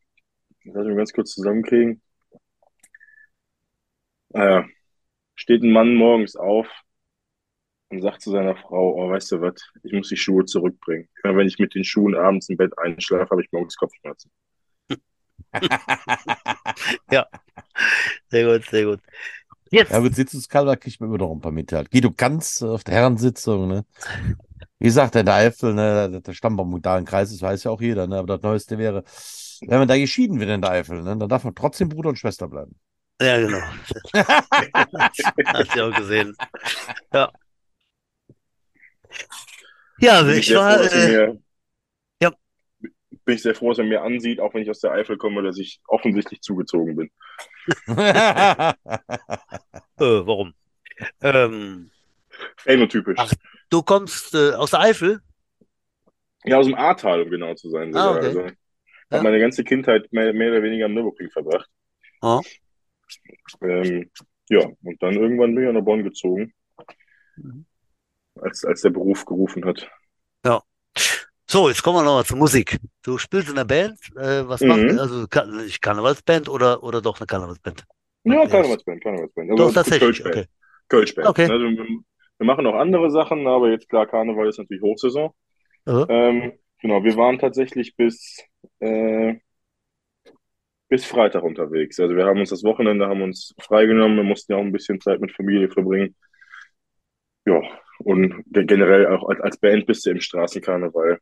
das lass ich mal ganz kurz zusammenkriegen. Naja, steht ein Mann morgens auf und sagt zu seiner Frau, oh, weißt du was, ich muss die Schuhe zurückbringen. Immer wenn ich mit den Schuhen abends im Bett einschlafe, habe ich morgens Kopfschmerzen. Sehr gut, sehr gut. Jetzt, Ja, mit Sitzungskalber kriegt man immer noch ein paar mit. Halt. Guido Kanz auf der Herrensitzung, ne? Wie gesagt, in der Eifel, ne, der Stammbaum da im Kreis ist, weiß ja auch jeder, ne? Aber das Neueste wäre, wenn man da geschieden wird in der Eifel, ne, dann darf man trotzdem Bruder und Schwester bleiben. ja, genau. Hast du auch gesehen. Ja. Ja, ich war, äh, ja. Bin ich sehr froh, dass er mir ansieht, auch wenn ich aus der Eifel komme, dass ich offensichtlich zugezogen bin. äh, warum? Ähm, Phänotypisch. Ach. du kommst äh, aus der Eifel? Ja, aus dem Ahrtal, um genau zu sein. Ah, okay. Also, Ja. habe meine ganze Kindheit mehr, mehr oder weniger am Nürburgring verbracht. Ah. Ähm, ja, und dann irgendwann bin ich nach Bonn gezogen, Mhm. als, als der Beruf gerufen hat. So, jetzt kommen wir nochmal zur Musik. Du spielst in der Band, äh, was Mhm. macht, also Karnevalsband oder, oder doch eine Karnevalsband? Ja, Karnevalsband, Karnevalsband. Doch, Also tatsächlich, Kölschband. okay. Kölschband. Okay. Also, wir, wir machen auch andere Sachen, aber jetzt klar, Karneval ist natürlich Hochsaison. Ähm, genau, wir waren tatsächlich bis, äh, bis Freitag unterwegs. Also wir haben uns das Wochenende haben uns freigenommen, wir mussten ja auch ein bisschen Zeit mit Familie verbringen. Ja, und ge- generell auch als, als Band bist du im Straßenkarneval.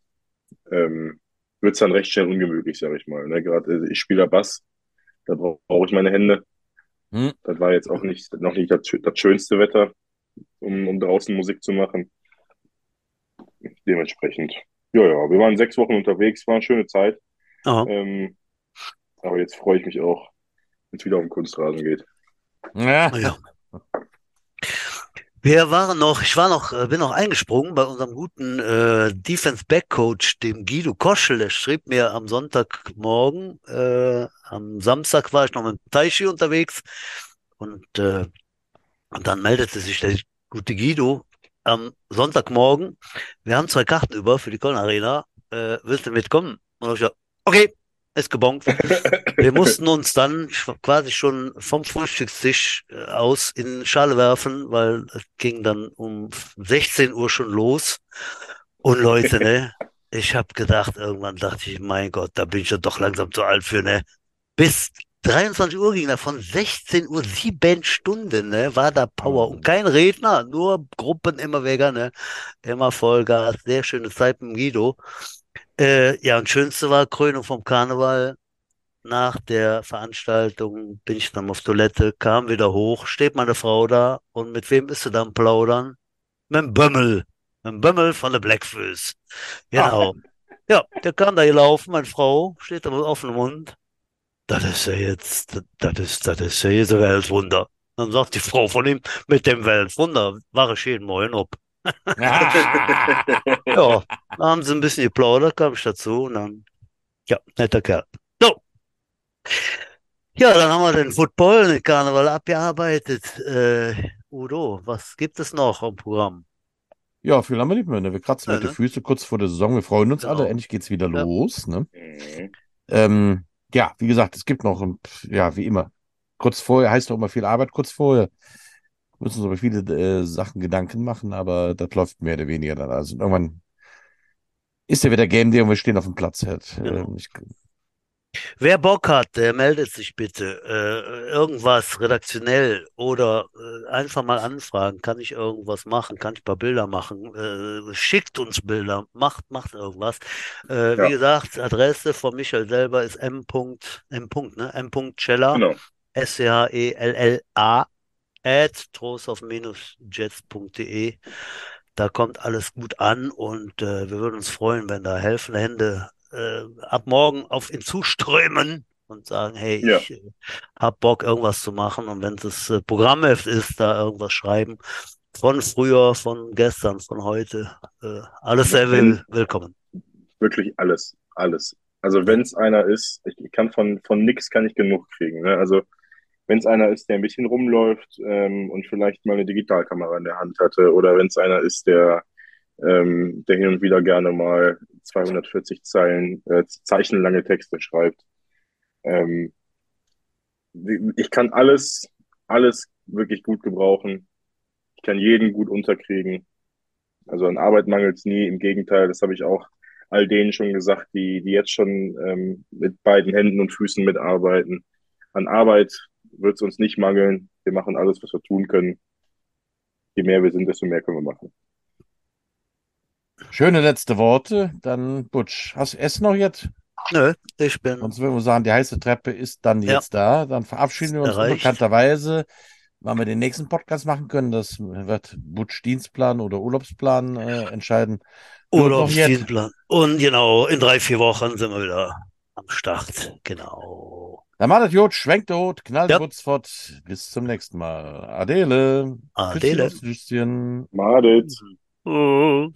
Ähm, wird es dann recht schnell ungemütlich, sag ich mal. Ne? Gerade äh, ich spiele Bass, da brauche brauch ich meine Hände. Hm. Das war jetzt auch nicht, noch nicht das, das schönste Wetter, um, um draußen Musik zu machen. Dementsprechend. Ja, ja, wir waren sechs Wochen unterwegs, war eine schöne Zeit. Ähm, aber jetzt freue ich mich auch, wenn es wieder auf den Kunstrasen geht. Ja. Ja. Wir waren noch, ich war noch, äh, bin noch eingesprungen bei unserem guten äh, Defense Back Coach, dem Guido Koschel. Der schrieb mir am Sonntagmorgen, äh, am Samstag war ich noch mit dem Taichi unterwegs und, äh, und dann meldete sich der gute Guido am Sonntagmorgen. Wir haben zwei Karten über für die Köln Arena. Äh, willst du mitkommen? Und ich gesagt, okay, ist gebongt. Wir mussten uns dann quasi schon vom Frühstückstisch äh, aus in Schale werfen, weil es ging dann um 16 Uhr schon los. Und Leute, ne, ich habe gedacht, irgendwann dachte ich, mein Gott, da bin ich doch langsam zu alt für, ne. Bis 23 Uhr ging da von 16 Uhr sieben Stunden, ne, war da Power und kein Redner, nur Gruppen immer Weger, ne, immer Vollgas, sehr schöne Zeit mit Guido. Äh, ja, und schönste war Krönung vom Karneval. Nach der Veranstaltung bin ich dann auf Toilette, kam wieder hoch, steht meine Frau da und mit wem ist sie dann plaudern? Mit dem Bömmel. Mit dem Bömmel von der Blackfoes. Genau. Ja, der kam da gelaufen, meine Frau steht da mit offenem Mund. Das ist ja jetzt, das ist, das ist ja jetzt ein Weltwunder. Dann sagt die Frau von ihm, mit dem Weltwunder war ich jeden Morgen ob. ja, haben sie ein bisschen geplaudert, kam ich dazu und dann, ja, netter Kerl. So. Ja, dann haben wir den Football, den Karneval abgearbeitet. Äh, Udo, was gibt es noch am Programm? Ja, viel haben wir nicht mehr. Ne? Wir kratzen Ja, mit den ne? Füßen kurz vor der Saison. Wir freuen uns Genau. alle. Endlich geht's wieder Ja. los. Ne? Mhm. Ähm, ja, wie gesagt, es gibt noch, ja, wie immer, kurz vorher heißt doch immer viel Arbeit, kurz vorher müssen uns über viele äh, Sachen Gedanken machen, aber das läuft mehr oder weniger dann. Also irgendwann ist ja wieder Game Day und wir stehen auf dem Platz halt. Genau. Ähm, ich, Wer Bock hat, der meldet sich bitte. Äh, irgendwas redaktionell oder äh, einfach mal anfragen. Kann ich irgendwas machen? Kann ich ein paar Bilder machen? Äh, schickt uns Bilder. Macht, macht irgendwas. Äh, Ja. Wie gesagt, Adresse von Michael selber ist m. m. ne? m. Cella. Genau. S-C-H-E-L-L-A at trostorf-jets.de. Da kommt alles gut an und äh, wir würden uns freuen, wenn da helfende Hände äh, ab morgen auf ihn zuströmen und sagen, hey, Ja. ich äh, hab Bock, irgendwas zu machen und wenn es äh, Programmheft ist, da irgendwas schreiben. Von früher, von gestern, von heute. Äh, alles sehr will, willkommen. Wirklich alles, alles. Also wenn es einer ist, ich, ich kann von, von nix kann ich genug kriegen. Ne? Also wenn es einer ist, der ein bisschen rumläuft ähm, und vielleicht mal eine Digitalkamera in der Hand hatte, oder wenn es einer ist, der, ähm, der hin und wieder gerne mal 240 Zeilen, äh, zeichenlange Texte schreibt. Ähm, ich kann alles, alles wirklich gut gebrauchen. Ich kann jeden gut unterkriegen. Also an Arbeit mangelt es nie. Im Gegenteil, das habe ich auch all denen schon gesagt, die, die jetzt schon ähm, mit beiden Händen und Füßen mitarbeiten. An Arbeit wird es uns nicht mangeln. Wir machen alles, was wir tun können. Je mehr wir sind, desto mehr können wir machen. schöne letzte Worte. Dann, Butsch, hast du Essen noch jetzt? Nö, ich bin Sonst würden wir sagen, die heiße Treppe ist dann Ja. jetzt da. Dann verabschieden wir uns Erreicht. unbekannterweise, wann wir den nächsten Podcast machen können. Das wird Butsch Dienstplan oder Urlaubsplan äh, entscheiden. Urlaubsdienstplan. Und genau, in drei, vier Wochen sind wir wieder am Start. Genau. Dann macht das Jod, schwenkt der Hut, knallt Ja. ja. fort. Bis zum nächsten Mal. Adele. Adele. Nüsschen. Madet. Mhm.